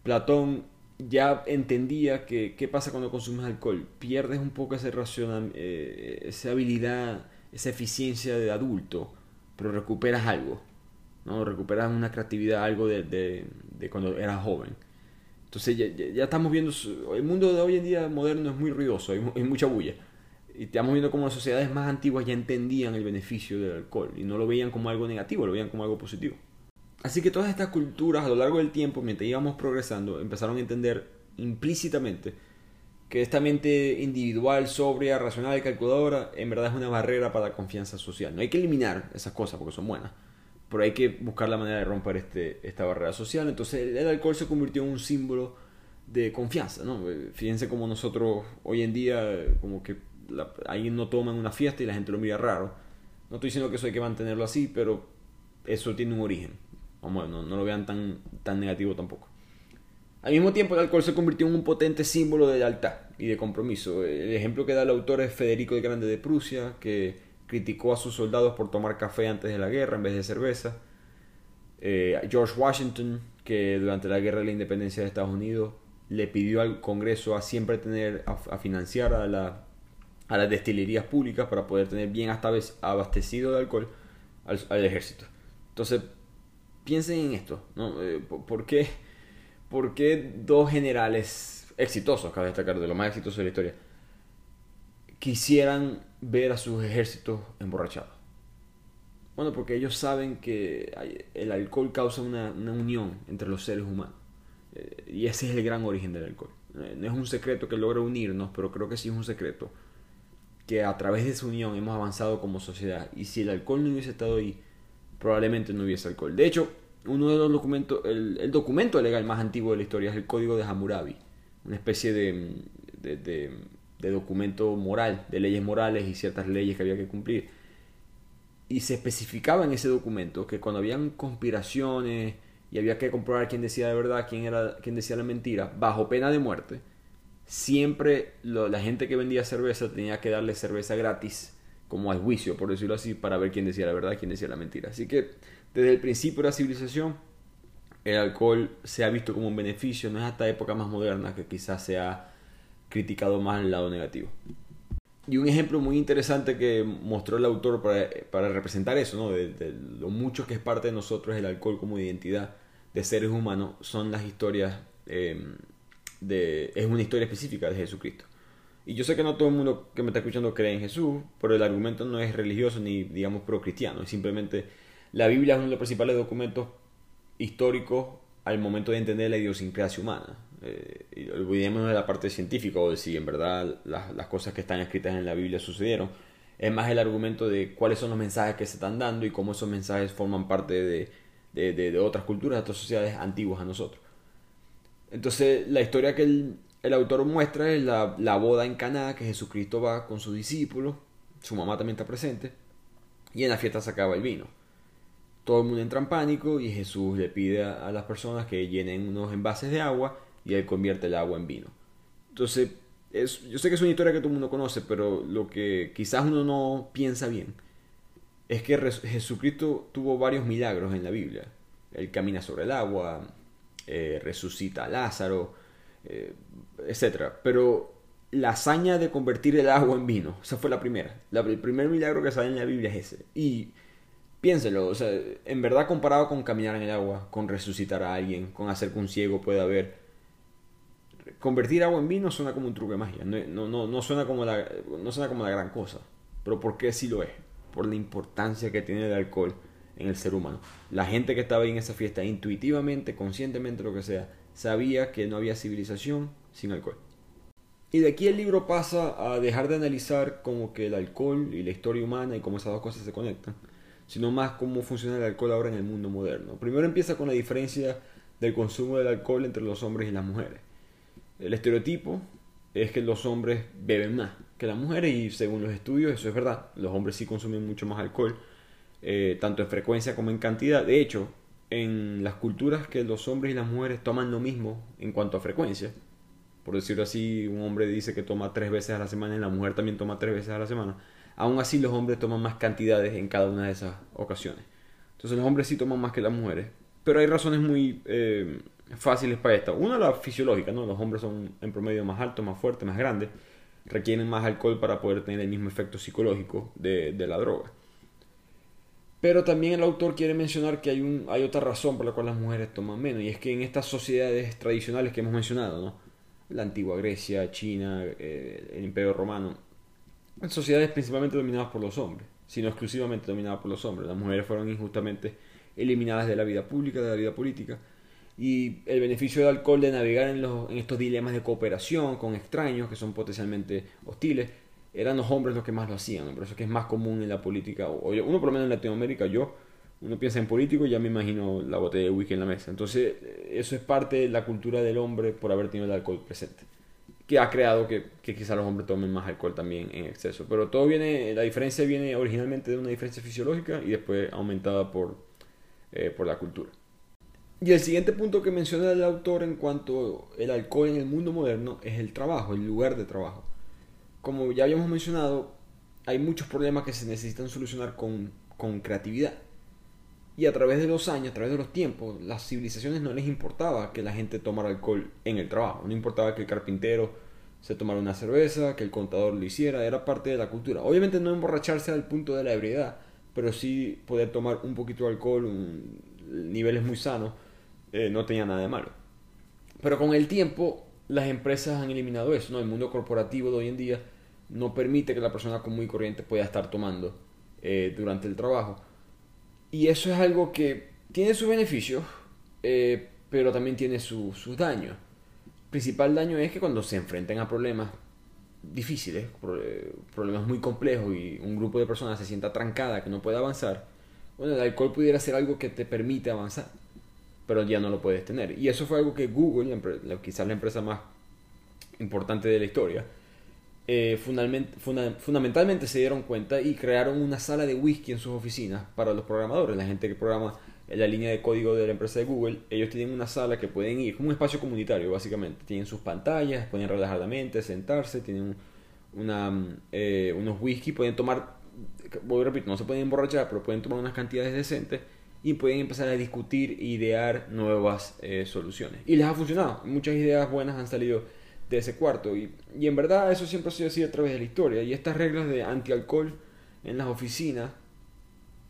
A: Platón ya entendía que qué pasa cuando consumes alcohol. Pierdes un poco ese eh, esa habilidad, esa eficiencia de adulto, pero recuperas algo. ¿No? Recuperas una creatividad, algo de, de, cuando eras joven. Entonces ya, ya, estamos viendo, el mundo de hoy en día moderno es muy ruidoso, hay, mucha bulla. Y estamos viendo como las sociedades más antiguas ya entendían el beneficio del alcohol y no lo veían como algo negativo, lo veían como algo positivo. Así que todas estas culturas a lo largo del tiempo, mientras íbamos progresando, empezaron a entender implícitamente que esta mente individual, sobria, racional y calculadora en verdad es una barrera para la confianza social. No hay que eliminar esas cosas porque son buenas, pero hay que buscar la manera de romper este, esta barrera social. Entonces el, alcohol se convirtió en un símbolo de confianza, ¿no? Eh, fíjense como nosotros hoy en día, como que alguien no toma en una fiesta y la gente lo mira raro. No estoy diciendo que eso hay que mantenerlo así, pero eso tiene un origen. Vamos, no, no lo vean tan, tan negativo tampoco. Al mismo tiempo, el alcohol se convirtió en un potente símbolo de lealtad y de compromiso. El ejemplo que da el autor es Federico el Grande de Prusia, que criticó a sus soldados por tomar café antes de la guerra en vez de cerveza. Eh, George Washington, que durante la guerra de la independencia de Estados Unidos le pidió al Congreso a siempre tener, a, financiar a, a, las destilerías públicas para poder tener bien hasta abastecido de alcohol al, ejército. Entonces, piensen en esto, ¿no? Eh, ¿por, qué, ¿Por qué dos generales exitosos, cabe destacar, de los más exitosos de la historia, quisieran ver a sus ejércitos emborrachados? Bueno, porque ellos saben que el alcohol causa una, unión entre los seres humanos. Eh, y ese es el gran origen del alcohol. Eh, no es un secreto que logra unirnos, pero creo que sí es un secreto que a través de esa unión hemos avanzado como sociedad. Y si el alcohol no hubiese estado ahí, probablemente no hubiese alcohol. De hecho, uno de los documentos, el, documento legal más antiguo de la historia es el Código de Hammurabi, una especie de, de documento moral, de leyes morales y ciertas leyes que había que cumplir y se especificaba en ese documento que cuando habían conspiraciones y había que comprobar quién decía de verdad, quién era quién decía la mentira, bajo pena de muerte, siempre la gente que vendía cerveza tenía que darle cerveza gratis como al juicio, por decirlo así, para ver quién decía la verdad, quién decía la mentira. Así que desde el principio de la civilización el alcohol se ha visto como un beneficio, no es hasta época más moderna que quizás se ha criticado más el lado negativo. Y un ejemplo muy interesante que mostró el autor para, representar eso, ¿no? de, lo mucho que es parte de nosotros el alcohol como identidad de seres humanos, son las historias, em, de, es una historia específica de Jesucristo. Y yo sé que no todo el mundo que me está escuchando cree en Jesús, pero el argumento no es religioso ni, digamos, pro-cristiano. Es simplemente la Biblia es uno de los principales documentos históricos al momento de entender la idiosincrasia humana eh, olvidémonos de la parte científica o de si en verdad las, cosas que están escritas en la Biblia sucedieron. Es más el argumento de cuáles son los mensajes que se están dando y cómo esos mensajes forman parte de, de, de, otras culturas, de otras sociedades antiguas a nosotros. Entonces, la historia que el, el autor muestra es la, la, boda en Caná, que Jesucristo va con sus discípulos, su mamá también está presente, y en la fiesta se acaba el vino. Todo el mundo entra en pánico y Jesús le pide a las personas que llenen unos envases de agua y él convierte el agua en vino. Entonces, es, yo sé que es una historia que todo el mundo conoce, pero lo que quizás uno no piensa bien es que Jesucristo tuvo varios milagros en la Biblia. Él camina sobre el agua, eh, resucita a Lázaro, eh, etc. Pero la hazaña de convertir el agua en vino, esa fue la primera. el primer milagro que sale en la Biblia es ese. Y piénselo, o sea, en verdad comparado con caminar en el agua, con resucitar a alguien, con hacer que un ciego pueda ver, convertir agua en vino suena como un truco de magia. No, no, no, suena como la, no suena como la gran cosa. Pero ¿por qué sí lo es? Por la importancia que tiene el alcohol en el ser humano. La gente que estaba ahí en esa fiesta, intuitivamente, conscientemente, lo que sea, sabía que no había civilización sin alcohol. Y de aquí el libro pasa a dejar de analizar como que el alcohol y la historia humana y cómo esas dos cosas se conectan, sino más cómo funciona el alcohol ahora en el mundo moderno. Primero empieza con la diferencia del consumo del alcohol entre los hombres y las mujeres. El estereotipo es que los hombres beben más que las mujeres y según los estudios eso es verdad. Los hombres sí consumen mucho más alcohol, eh, tanto en frecuencia como en cantidad. De hecho, en las culturas que los hombres y las mujeres toman lo mismo en cuanto a frecuencia, por decirlo así, un hombre dice que toma tres veces a la semana y la mujer también toma tres veces a la semana, aún así los hombres toman más cantidades en cada una de esas ocasiones. Entonces los hombres sí toman más que las mujeres, pero hay razones muy... Eh, fáciles para esto. Una, la fisiológica, ¿no? Los hombres son en promedio más altos, más fuertes, más grandes. Requieren más alcohol para poder tener el mismo efecto psicológico de, la droga. Pero también el autor quiere mencionar que hay, un, hay otra razón por la cual las mujeres toman menos. Y es que en estas sociedades tradicionales que hemos mencionado, ¿no? La antigua Grecia, China, eh, el Imperio Romano. Sociedades principalmente dominadas por los hombres, sino exclusivamente dominadas por los hombres. Las mujeres fueron injustamente eliminadas de la vida pública, de la vida política y el beneficio del alcohol de navegar en, los, en estos dilemas de cooperación con extraños que son potencialmente hostiles, eran los hombres los que más lo hacían, por eso es que es más común en la política, o uno por lo menos en Latinoamérica, yo, uno piensa en político y ya me imagino la botella de whisky en la mesa, entonces eso es parte de la cultura del hombre por haber tenido el alcohol presente, que ha creado que, que quizá los hombres tomen más alcohol también en exceso, pero todo viene, la diferencia viene originalmente de una diferencia fisiológica y después aumentada por, eh, por la cultura. Y el siguiente punto que menciona el autor en cuanto al alcohol en el mundo moderno es el trabajo, el lugar de trabajo. Como ya habíamos mencionado, hay muchos problemas que se necesitan solucionar con, con creatividad. Y a través de los años, a través de los tiempos, las civilizaciones no les importaba que la gente tomara alcohol en el trabajo. No importaba que el carpintero se tomara una cerveza, que el contador lo hiciera. Era parte de la cultura. Obviamente no emborracharse al punto de la ebriedad, pero sí poder tomar un poquito de alcohol, un, niveles muy sanos, eh, no tenía nada de malo. Pero con el tiempo, las empresas han eliminado eso. ¿no? El mundo corporativo de hoy en día no permite que la persona común y corriente pueda estar tomando eh, durante el trabajo. Y eso es algo que tiene sus beneficios, eh, pero también tiene sus daños. El principal daño es que cuando se enfrentan a problemas difíciles, problemas muy complejos y un grupo de personas se sienta trancada, que no puede avanzar, bueno, el alcohol pudiera ser algo que te permite avanzar, pero ya no lo puedes tener. Y eso fue algo que Google, quizás la empresa más importante de la historia, eh, fundamentalmente se dieron cuenta y crearon una sala de whisky en sus oficinas para los programadores, la gente que programa la línea de código de la empresa de Google, ellos tienen una sala que pueden ir, como un espacio comunitario básicamente, tienen sus pantallas, pueden relajar la mente, sentarse, tienen eh, unos whisky, pueden tomar, voy a repetir, no se pueden emborrachar, pero pueden tomar unas cantidades decentes y pueden empezar a discutir idear nuevas eh, soluciones. Y les ha funcionado, muchas ideas buenas han salido de ese cuarto. Y, en verdad eso siempre ha sido así a través de la historia. Y estas reglas de anti-alcohol en las oficinas,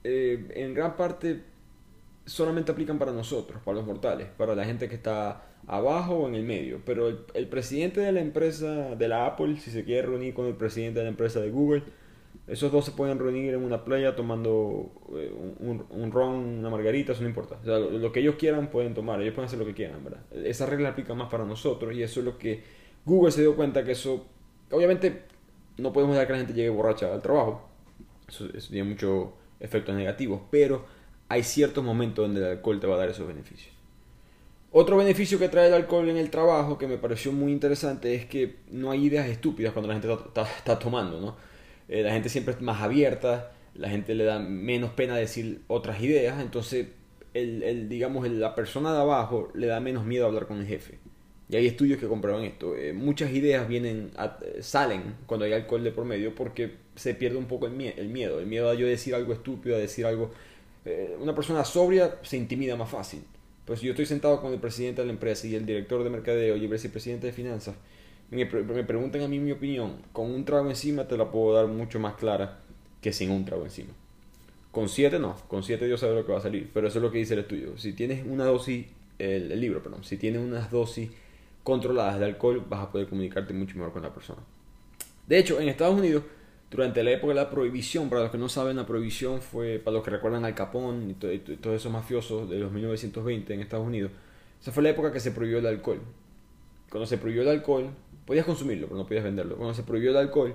A: eh, en gran parte solamente aplican para nosotros, para los mortales, para la gente que está abajo o en el medio. Pero el, el, presidente de la empresa, de la Apple, si se quiere reunir con el presidente de la empresa de Google, esos dos se pueden reunir en una playa tomando eh, un, ron, una margarita, eso no importa. O sea, lo, que ellos quieran pueden tomar, ellos pueden hacer lo que quieran, ¿verdad? Esa regla aplica más para nosotros y eso es lo que Google se dio cuenta que eso, obviamente no podemos dejar que la gente llegue borracha al trabajo, eso, tiene muchos efectos negativos, pero hay ciertos momentos donde el alcohol te va a dar esos beneficios. Otro beneficio que trae el alcohol en el trabajo que me pareció muy interesante es que no hay ideas estúpidas cuando la gente está, tomando, ¿no? Eh, la gente siempre es más abierta, la gente le da menos pena decir otras ideas, entonces el, el digamos, la persona de abajo le da menos miedo a hablar con el jefe. Y hay estudios que comprueban esto. Eh, muchas ideas vienen salen cuando hay alcohol de por medio porque se pierde un poco el, el miedo. El miedo a yo decir algo estúpido, a decir algo... Eh, una persona sobria se intimida más fácil. Pues yo estoy sentado con el presidente de la empresa y el director de mercadeo y el vicepresidente de finanzas, me, me preguntan a mí mi opinión, con un trago encima te la puedo dar mucho más clara que sin un trago encima. Con siete no, con siete Dios sabe lo que va a salir, pero eso es lo que dice el estudio. Si tienes una dosis, el, el libro, perdón, si tienes unas dosis controladas de alcohol, vas a poder comunicarte mucho mejor con la persona. De hecho, en Estados Unidos, durante la época de la prohibición, para los que no saben, la prohibición fue, para los que recuerdan al Capón y, todos esos mafiosos de los 1920 en Estados Unidos, esa fue la época que se prohibió el alcohol. Cuando se prohibió el alcohol, podías consumirlo, pero no podías venderlo. Cuando se prohibió el alcohol,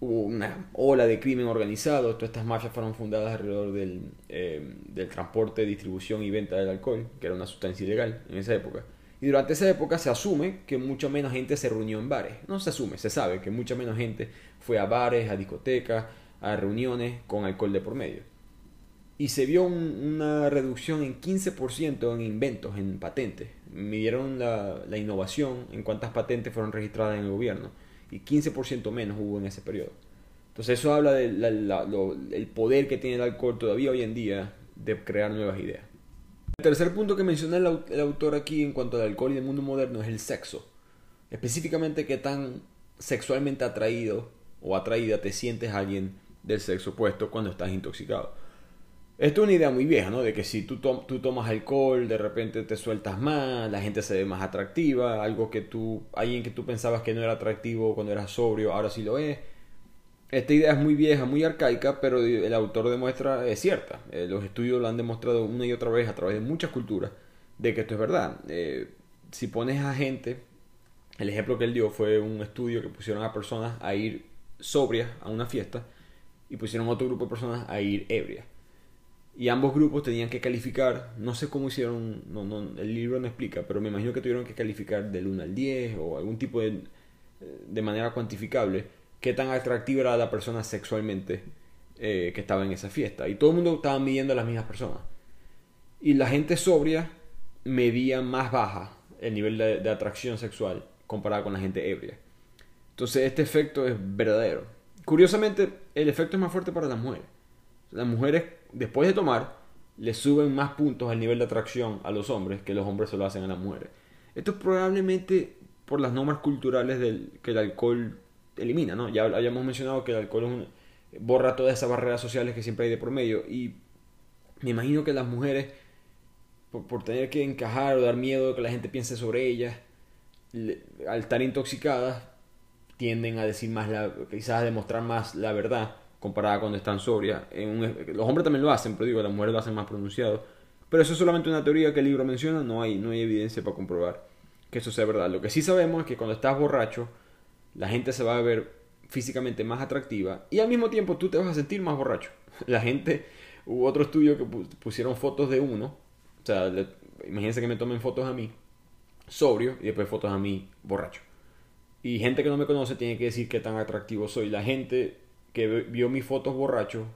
A: hubo una ola de crimen organizado. Todas estas mafias fueron fundadas alrededor del, eh, del transporte, distribución y venta del alcohol, que era una sustancia ilegal en esa época. Y durante esa época se asume que mucha menos gente se reunió en bares. No se asume, se sabe que mucha menos gente fue a bares, a discotecas, a reuniones con alcohol de por medio. Y se vio una reducción en 15% en inventos, en patentes. Midieron la, innovación en cuántas patentes fueron registradas en el gobierno. Y 15% menos hubo en ese periodo. Entonces eso habla del poder que tiene el alcohol todavía hoy en día de crear nuevas ideas. El tercer punto que menciona el, autor aquí en cuanto al alcohol y el mundo moderno es el sexo. Específicamente qué tan sexualmente atraído o atraída te sientes alguien del sexo opuesto cuando estás intoxicado. Esto es una idea muy vieja, ¿no? De que si tú, tú tomas alcohol, de repente te sueltas más, la gente se ve más atractiva, algo que tú, alguien que tú pensabas que no era atractivo cuando eras sobrio, ahora sí lo es. Esta idea es muy vieja, muy arcaica, pero el autor demuestra es cierta. Eh, los estudios lo han demostrado una y otra vez a través de muchas culturas de que esto es verdad. Eh, si pones a gente, el ejemplo que él dio fue un estudio que pusieron a personas a ir sobrias a una fiesta y pusieron a otro grupo de personas a ir ebrias. Y ambos grupos tenían que calificar, no sé cómo hicieron, no, no, el libro no explica, pero me imagino que tuvieron que calificar del 1 al 10 o algún tipo de, de manera cuantificable qué tan atractiva era la persona sexualmente eh, que estaba en esa fiesta. Y todo el mundo estaba midiendo a las mismas personas. Y la gente sobria medía más baja el nivel de, atracción sexual comparado con la gente ebria. Entonces este efecto es verdadero. Curiosamente, el efecto es más fuerte para las mujeres. Las mujeres, después de tomar, le suben más puntos al nivel de atracción a los hombres que los hombres se lo hacen a las mujeres. Esto es probablemente por las normas culturales del, que el alcohol elimina, ¿no? Ya habíamos mencionado que el alcohol borra todas esas barreras sociales que siempre hay de por medio y me imagino que las mujeres, por, tener que encajar o dar miedo de que la gente piense sobre ellas, al estar intoxicadas, tienden a decir más, la, quizás a demostrar más la verdad comparada cuando están sobrias. los hombres también lo hacen, pero digo, las mujeres lo hacen más pronunciado. Pero eso es solamente una teoría que el libro menciona, no hay, no hay evidencia para comprobar que eso sea verdad. Lo que sí sabemos es que cuando estás borracho, la gente se va a ver físicamente más atractiva y al mismo tiempo tú te vas a sentir más borracho. [LAUGHS] La gente, hubo otro estudio que pusieron fotos de uno, o sea, imagínense que me tomen fotos a mí, sobrio, y después fotos a mí, borracho. Y gente que no me conoce tiene que decir qué tan atractivo soy. La gente que vio mis fotos borracho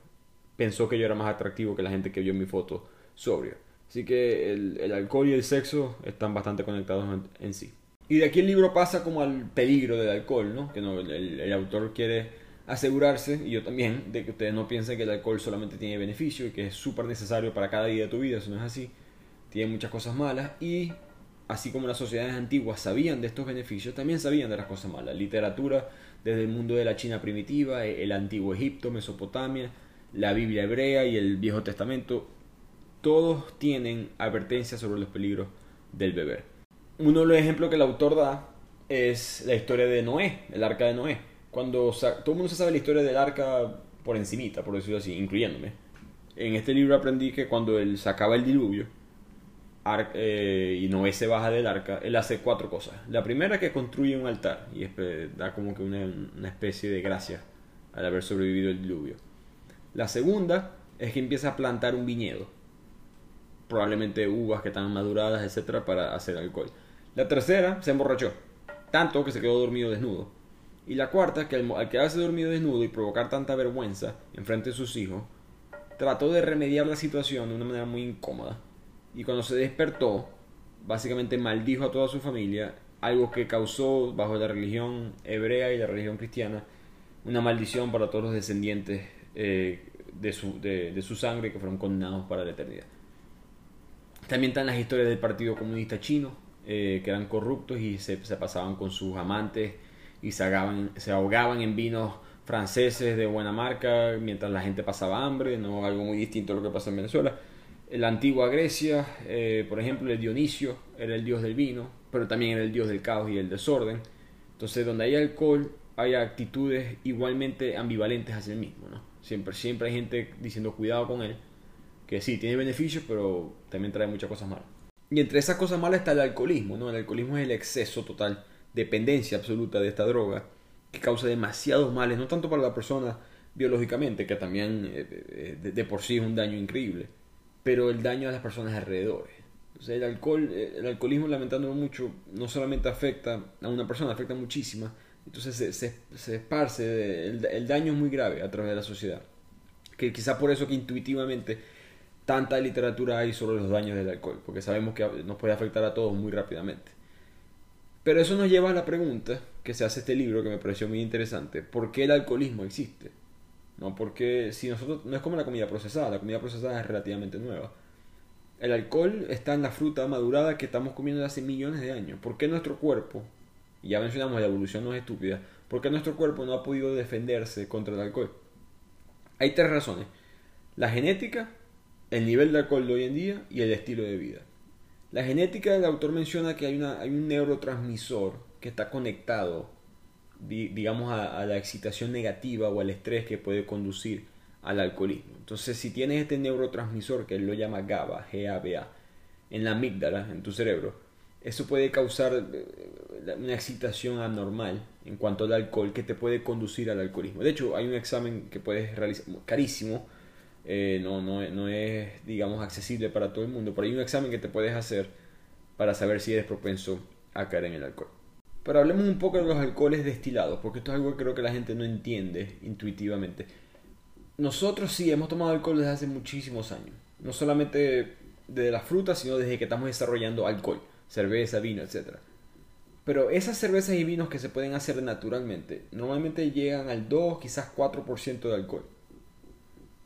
A: pensó que yo era más atractivo que la gente que vio mi foto sobrio. Así que el, alcohol y el sexo están bastante conectados en, sí. Y de aquí el libro pasa como al peligro del alcohol, ¿no? Que no, el, autor quiere asegurarse, y yo también, de que ustedes no piensen que el alcohol solamente tiene beneficio y que es súper necesario para cada día de tu vida, eso no es así. Tiene muchas cosas malas y así como las sociedades antiguas sabían de estos beneficios, también sabían de las cosas malas. Literatura desde el mundo de la China primitiva, el antiguo Egipto, Mesopotamia, la Biblia hebrea y el Viejo Testamento todos tienen advertencias sobre los peligros del beber. Uno de los ejemplos que el autor da es la historia de Noé, el arca de Noé. Cuando todo el mundo se sabe la historia del arca por encimita, por decirlo así, incluyéndome. En este libro aprendí que cuando él sacaba el diluvio eh, y Noé se baja del arca, él hace cuatro cosas. La primera que construye un altar y da como que una, especie de gracia al haber sobrevivido el diluvio. La segunda es que empieza a plantar un viñedo probablemente uvas que están maduradas, etcétera, para hacer alcohol. La tercera se emborrachó, tanto que se quedó dormido desnudo. Y la cuarta, que al, quedarse dormido desnudo y provocar tanta vergüenza en frente de sus hijos, trató de remediar la situación de una manera muy incómoda. Y cuando se despertó, básicamente maldijo a toda su familia, algo que causó bajo la religión hebrea y la religión cristiana una maldición para todos los descendientes eh, de, su, de su sangre que fueron condenados para la eternidad. También están las historias del Partido Comunista Chino, eh, que eran corruptos y se, pasaban con sus amantes y se, se ahogaban en vinos franceses de buena marca mientras la gente pasaba hambre, no algo muy distinto a lo que pasa en Venezuela. La antigua Grecia, eh, por ejemplo, el Dionisio era el dios del vino, pero también era el dios del caos y el desorden. Entonces, donde hay alcohol, hay actitudes igualmente ambivalentes hacia el mismo. ¿no? Siempre, siempre hay gente diciendo cuidado con él, que sí, tiene beneficios, pero también trae muchas cosas malas. Y entre esas cosas malas está el alcoholismo, ¿no? El alcoholismo es el exceso total, dependencia absoluta de esta droga, que causa demasiados males, no tanto para la persona biológicamente, que también eh, eh, de, por sí es un daño increíble, pero el daño a las personas alrededor. Entonces el alcohol, el alcoholismo lamentándolo mucho, no solamente afecta a una persona, afecta a muchísimas, entonces se, se, esparce, el, el daño es muy grave a través de la sociedad. Que quizá por eso que intuitivamente tanta literatura hay sobre los daños del alcohol, porque sabemos que nos puede afectar a todos muy rápidamente. Pero eso nos lleva a la pregunta que se hace este libro que me pareció muy interesante, ¿por qué el alcoholismo existe? No, porque si nosotros no es como la comida procesada, la comida procesada es relativamente nueva. El alcohol está en la fruta madurada que estamos comiendo hace millones de años. ¿Por qué nuestro cuerpo, y ya mencionamos la evolución no es estúpida, por qué nuestro cuerpo no ha podido defenderse contra el alcohol? Hay tres razones. La genética, el nivel de alcohol de hoy en día y el estilo de vida. La genética del autor menciona que hay, una, hay un neurotransmisor que está conectado, digamos, a, la excitación negativa o al estrés que puede conducir al alcoholismo. Entonces, si tienes este neurotransmisor que él lo llama GABA, en la amígdala, en tu cerebro, eso puede causar eh, una excitación anormal en cuanto al alcohol que te puede conducir al alcoholismo. De hecho, hay un examen que puedes realizar, carísimo, eh, no, no, no, es, digamos, accesible para todo el mundo, pero hay un examen que te puedes hacer para saber si eres propenso a caer en el alcohol. Pero hablemos un poco de los alcoholes destilados, porque esto es algo que creo que la gente no entiende intuitivamente. Nosotros sí hemos tomado alcohol desde hace muchísimos años, no solamente de las frutas, sino desde que estamos desarrollando alcohol, cerveza, vino, etc. Pero esas cervezas y vinos que se pueden hacer naturalmente, normalmente llegan al 2, quizás 4% de alcohol.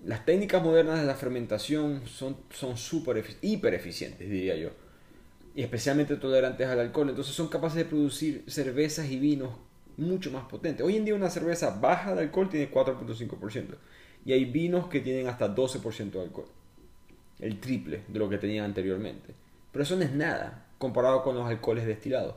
A: Las técnicas modernas de la fermentación son súper, hiper eficientes, diría yo. Y especialmente tolerantes al alcohol. Entonces son capaces de producir cervezas y vinos mucho más potentes. Hoy en día una cerveza baja de alcohol tiene 4.5%. Y hay vinos que tienen hasta 12% de alcohol. El triple de lo que tenían anteriormente. Pero eso no es nada comparado con los alcoholes destilados.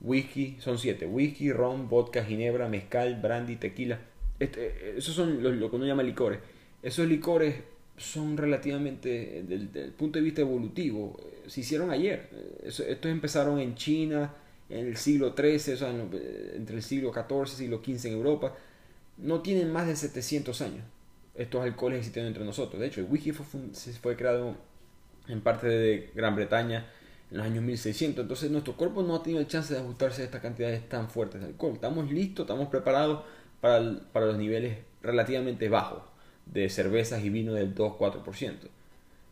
A: Whisky, son 7. Whisky, ron, vodka, ginebra, mezcal, brandy, tequila. Este, esos son lo que uno llama licores esos licores son relativamente, desde el punto de vista evolutivo, se hicieron ayer. estos empezaron en China en el siglo XIII, o sea, entre el siglo XIV y siglo XV en Europa. No tienen más de 700 años estos alcoholes existiendo entre nosotros. De hecho, el whisky fue, fue creado en parte de Gran Bretaña en los años 1600. Entonces nuestro cuerpo no ha tenido el chance de ajustarse a estas cantidades tan fuertes de alcohol. Estamos listos, estamos preparados para, para los niveles relativamente bajos de cervezas y vino del 2-4%.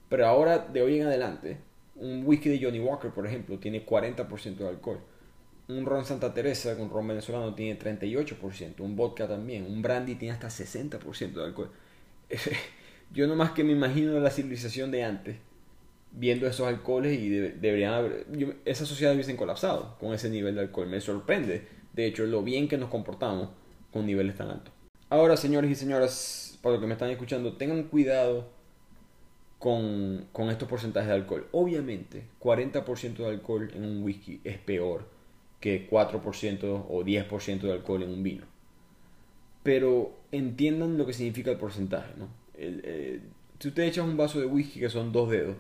A: Pero ahora, de hoy en adelante, un whisky de Johnny Walker, por ejemplo, tiene 40% de alcohol. Un ron Santa Teresa con ron venezolano tiene 38%. Un vodka también. Un brandy tiene hasta 60% de alcohol. [LAUGHS] Yo nomás que me imagino la civilización de antes viendo esos alcoholes y deberían haber, esas sociedades hubiesen colapsado con ese nivel de alcohol. Me sorprende, de hecho, lo bien que nos comportamos con niveles tan altos. Ahora, señores y señoras, para los que me están escuchando, tengan cuidado con, estos porcentajes de alcohol. Obviamente, 40% de alcohol en un whisky es peor que 4% o 10% de alcohol en un vino. Pero entiendan lo que significa el porcentaje, ¿no? Eh, si usted echas un vaso de whisky que son dos dedos,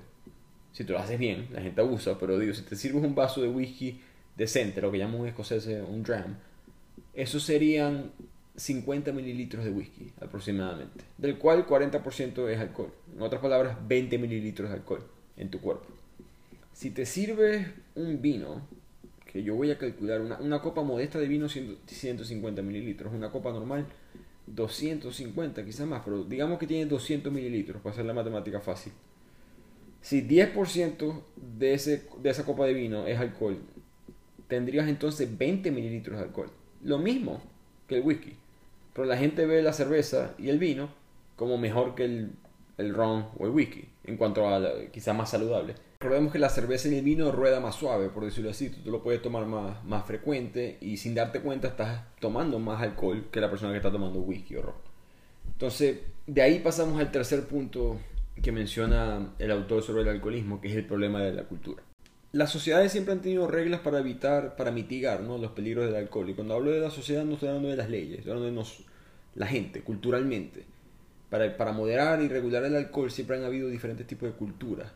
A: si te lo haces bien, la gente abusa, pero digo, si te sirves un vaso de whisky decente, lo que llaman un escocés un dram, eso serían 50 mililitros de whisky aproximadamente, del cual 40% es alcohol. En otras palabras, 20 mililitros de alcohol en tu cuerpo. Si te sirves un vino, que yo voy a calcular, una, copa modesta de vino 150 mililitros, una copa normal 250, quizás más, pero digamos que tiene 200 mililitros para hacer la matemática fácil. Si 10% de, ese, de esa copa de vino es alcohol, tendrías entonces 20 mililitros de alcohol. Lo mismo que el whisky. Pero la gente ve la cerveza y el vino como mejor que el, el ron o el whisky, en cuanto a quizá más saludable. Recordemos que la cerveza y el vino rueda más suave, por decirlo así. Tú, lo puedes tomar más, más frecuente y sin darte cuenta estás tomando más alcohol que la persona que está tomando whisky o ron. Entonces, de ahí pasamos al tercer punto que menciona el autor sobre el alcoholismo, que es el problema de la cultura. Las sociedades siempre han tenido reglas para evitar, para mitigar ¿no? los peligros del alcohol. Y cuando hablo de la sociedad no estoy hablando de las leyes, estoy hablando de la gente, culturalmente. Para, para, moderar y regular el alcohol siempre han habido diferentes tipos de culturas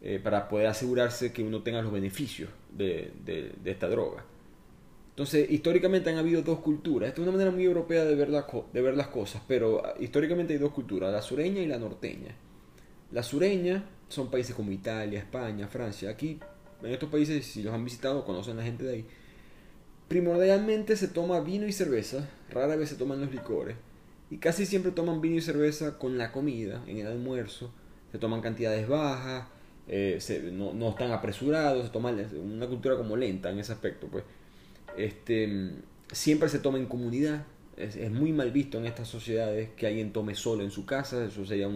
A: eh, para poder asegurarse que uno tenga los beneficios de, de, esta droga. Entonces, históricamente han habido dos culturas. Esta es una manera muy europea de ver, de ver las cosas, pero ah, históricamente hay dos culturas, la sureña y la norteña. La sureña son países como Italia, España, Francia. Aquí en estos países, si los han visitado, conocen a la gente de ahí. Primordialmente se toma vino y cerveza, rara vez se toman los licores. Y casi siempre toman vino y cerveza con la comida, en el almuerzo. Se toman cantidades bajas, eh, no, no, están apresurados, se toman una cultura como lenta en ese aspecto. Pues. Este, siempre se toma en comunidad. Es, muy mal visto en estas sociedades que alguien tome solo en su casa. Eso sería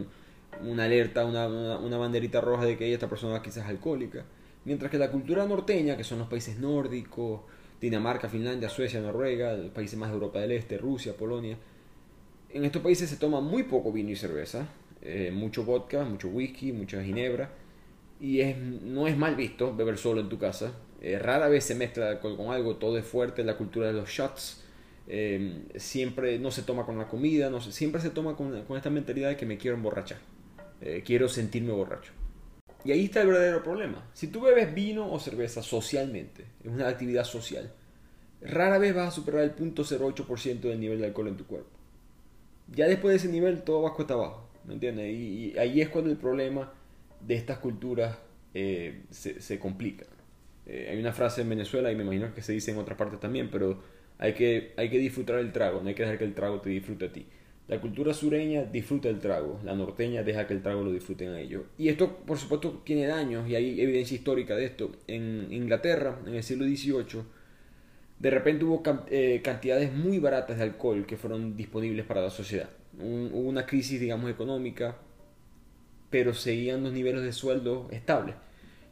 A: una alerta, una, una, banderita roja de que esta persona quizás alcohólica. Mientras que la cultura norteña, que son los países nórdicos, Dinamarca, Finlandia, Suecia, Noruega, los países más de Europa del Este, Rusia, Polonia, en estos países se toma muy poco vino y cerveza, eh, mucho vodka, mucho whisky, mucha ginebra, y no es mal visto beber solo en tu casa. Eh, rara vez se mezcla con, algo, todo es fuerte, la cultura de los shots, eh, siempre no se toma con la comida, no siempre se toma con, con esta mentalidad de que me quiero emborrachar, quiero sentirme borracho. Y ahí está el verdadero problema. Si tú bebes vino o cerveza socialmente, es una actividad social, rara vez vas a superar el 0.08% del nivel de alcohol en tu cuerpo. Ya después de ese nivel todo va cuesta abajo, ¿me entiendes? Y, ahí es cuando el problema de estas culturas eh, se, complica. Eh, hay una frase en Venezuela y me imagino que se dice en otras partes también, pero hay que, hay que disfrutar el trago, no hay que dejar que el trago te disfrute a ti. La cultura sureña disfruta el trago, la norteña deja que el trago lo disfruten a ellos. Y esto, por supuesto, tiene daños y hay evidencia histórica de esto. En Inglaterra, en el siglo XVIII, de repente hubo eh, cantidades muy baratas de alcohol que fueron disponibles para la sociedad. hubo una crisis, digamos, económica, pero seguían los niveles de sueldo estables.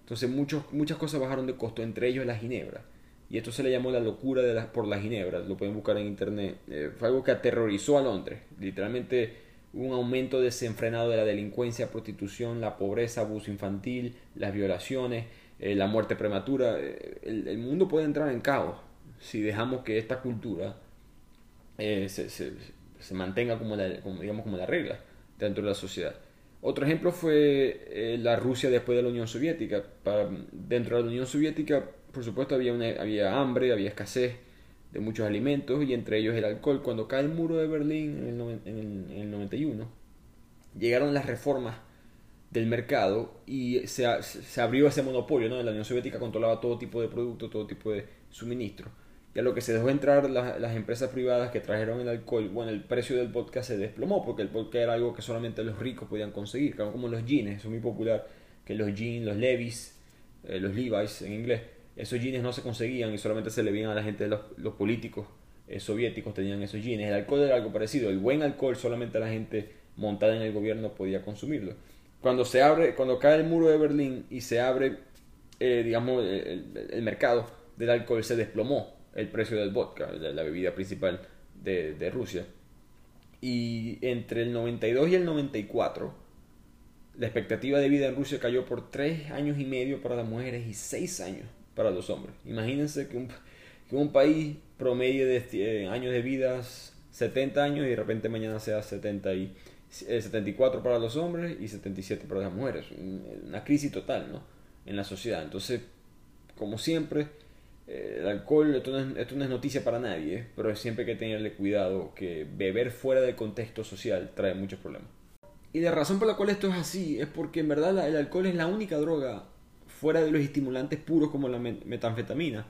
A: Entonces muchas cosas bajaron de costo, entre ellos la ginebra. Y esto se le llamó la locura por la ginebra, lo pueden buscar en internet. Eh, fue algo que aterrorizó a Londres. Literalmente un aumento desenfrenado de la delincuencia, prostitución, la pobreza, abuso infantil, las violaciones, eh, la muerte prematura. el, mundo puede entrar en caos si dejamos que esta cultura eh, se, se, mantenga como la, digamos, como la regla dentro de la sociedad. Otro ejemplo fue eh, la Rusia después de la Unión Soviética. Dentro de la Unión Soviética, por supuesto, había, una, había hambre, había escasez de muchos alimentos y entre ellos el alcohol. Cuando cae el muro de Berlín en el, en el 91, llegaron las reformas del mercado y se, se abrió ese monopolio. ¿no? La Unión Soviética controlaba todo tipo de productos, todo tipo de suministro y a lo que se dejó entrar las empresas privadas que trajeron el alcohol, bueno, el precio del vodka se desplomó porque el vodka era algo que solamente los ricos podían conseguir, como los jeans, eso es muy popular, que los jeans, los Levis, eh, los Levi's en inglés, esos jeans no se conseguían y solamente se le veían a la gente, los, los políticos eh, soviéticos tenían esos jeans. El alcohol era algo parecido, el buen alcohol solamente la gente montada en el gobierno podía consumirlo. Cuando se abre, cuando cae el muro de Berlín y se abre, eh, digamos, el, mercado del alcohol se desplomó el precio del vodka, la, bebida principal de, Rusia. Y entre el 92 y el 94, la expectativa de vida en Rusia cayó por 3 años y medio para las mujeres y 6 años para los hombres. Imagínense que un, que un país promedio de eh, años de vida 70 años y de repente mañana sea 70 y, 74 eh, para los hombres y 77 para las mujeres. Una crisis total ¿no? en la sociedad. Entonces, como siempre, eh, el alcohol, esto no, es, noticia para nadie, pero siempre hay que tenerle cuidado que beber fuera del contexto social trae muchos problemas. Y la razón por la cual esto es así es porque en verdad el alcohol es la única droga fuera de los estimulantes puros como la metanfetamina.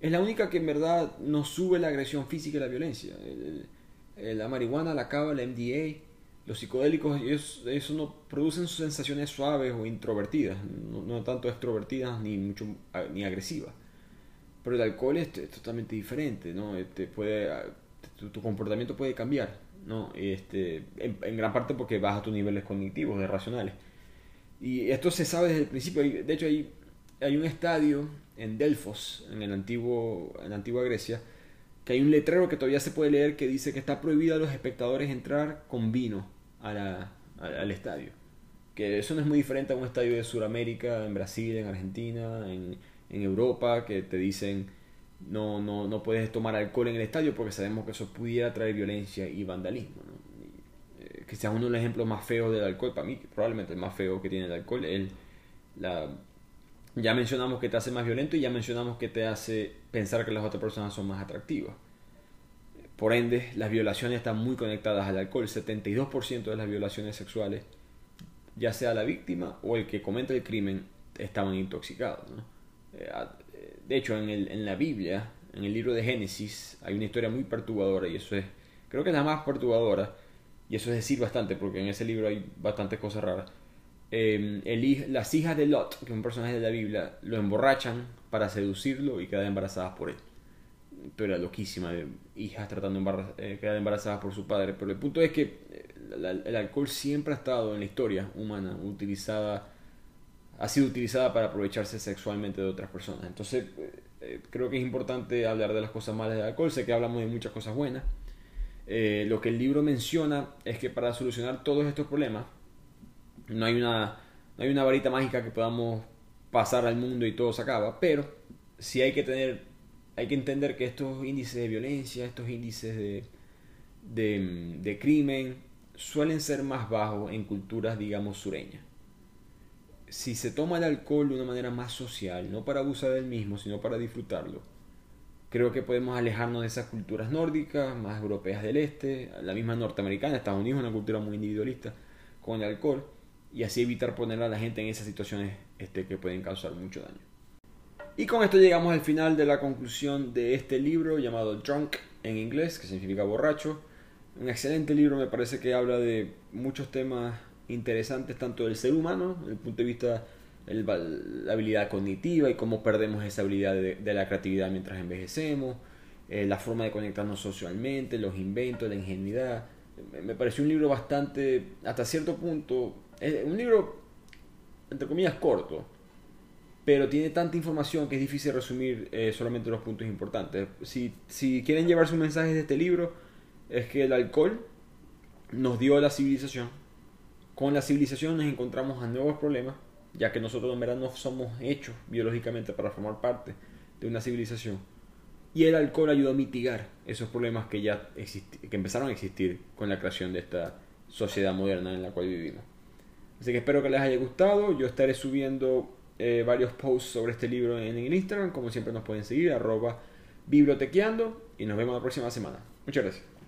A: Es la única que en verdad no sube la agresión física y la violencia. la marihuana, la cava, la MDA, los psicodélicos, eso, no producen sensaciones suaves o introvertidas, no, tanto extrovertidas ni mucho ni agresivas. Pero el alcohol es, totalmente diferente, ¿no? Este, puede, tu, comportamiento puede cambiar, ¿no? Este, en, gran parte porque baja tus niveles cognitivos, de racionales. Y esto se sabe desde el principio. De hecho, hay, un estadio en Delfos, en, el antiguo, en la antigua Grecia, que hay un letrero que todavía se puede leer que dice que está prohibido a los espectadores entrar con vino al estadio. Que eso no es muy diferente a un estadio de Sudamérica, en Brasil, en Argentina, en, Europa que te dicen no, no, no puedes tomar alcohol en el estadio porque sabemos que eso pudiera traer violencia y vandalismo. Eh, quizás uno de los ejemplos más feos del alcohol, para mí probablemente el más feo que tiene el alcohol, es la, ya mencionamos que te hace más violento y ya mencionamos que te hace pensar que las otras personas son más atractivas. Por ende, las violaciones están muy conectadas al alcohol. 72% de las violaciones sexuales, ya sea la víctima o el que comete el crimen, estaban intoxicados. ¿no? Eh, de hecho, en, el, en la Biblia, en el libro de Génesis, hay una historia muy perturbadora y eso es, creo que es la más perturbadora, y eso es decir bastante, porque en ese libro hay bastantes cosas raras. El, las hijas de Lot, que es un personaje de la Biblia, lo emborrachan para seducirlo y quedan embarazadas por él. Historia loquísima de hijas tratando de eh, quedar embarazadas por su padre. Pero el punto es que eh, el alcohol siempre ha estado en la historia humana utilizada ha sido utilizada para aprovecharse sexualmente de otras personas. Entonces, eh, eh, creo que es importante hablar de las cosas malas del alcohol. Sé que hablamos de muchas cosas buenas. Eh, lo que el libro menciona es que para solucionar todos estos problemas, no hay una, no hay una varita mágica que podamos pasar al mundo y todo se acaba, pero sí hay que tener, hay que entender que estos índices de violencia, estos índices de, de, de crimen, suelen ser más bajos en culturas, digamos, sureñas. Si se toma el alcohol de una manera más social, no para abusar del mismo, sino para disfrutarlo, creo que podemos alejarnos de esas culturas nórdicas, más europeas del este, la misma norteamericana, Estados Unidos, una cultura muy individualista con el alcohol, y así evitar poner a la gente en esas situaciones este, que pueden causar mucho daño. Y con esto llegamos al final de la conclusión de este libro llamado Drunk en inglés, que significa borracho. Un excelente libro, me parece que habla de muchos temas interesantes tanto del ser humano, desde el punto de vista la habilidad cognitiva y cómo perdemos esa habilidad de, la creatividad mientras envejecemos, eh, la forma de conectarnos socialmente, los inventos, la ingenuidad. Me, pareció un libro bastante, hasta cierto punto, un libro, entre comillas, corto, pero tiene tanta información que es difícil resumir eh, solamente los puntos importantes. Si, si quieren llevarse un mensaje de este libro, es que el alcohol nos dio la civilización. Con la civilización nos encontramos a nuevos problemas, ya que nosotros en verdad no somos hechos biológicamente para formar parte de una civilización. Y el alcohol ayudó a mitigar esos problemas que ya que empezaron a existir con la creación de esta sociedad moderna en la cual vivimos. Así que espero que les haya gustado. Yo estaré subiendo eh, varios posts sobre este libro en, Instagram. Como siempre nos pueden seguir, arroba bibliotequeando. Y nos vemos la próxima semana. Muchas gracias.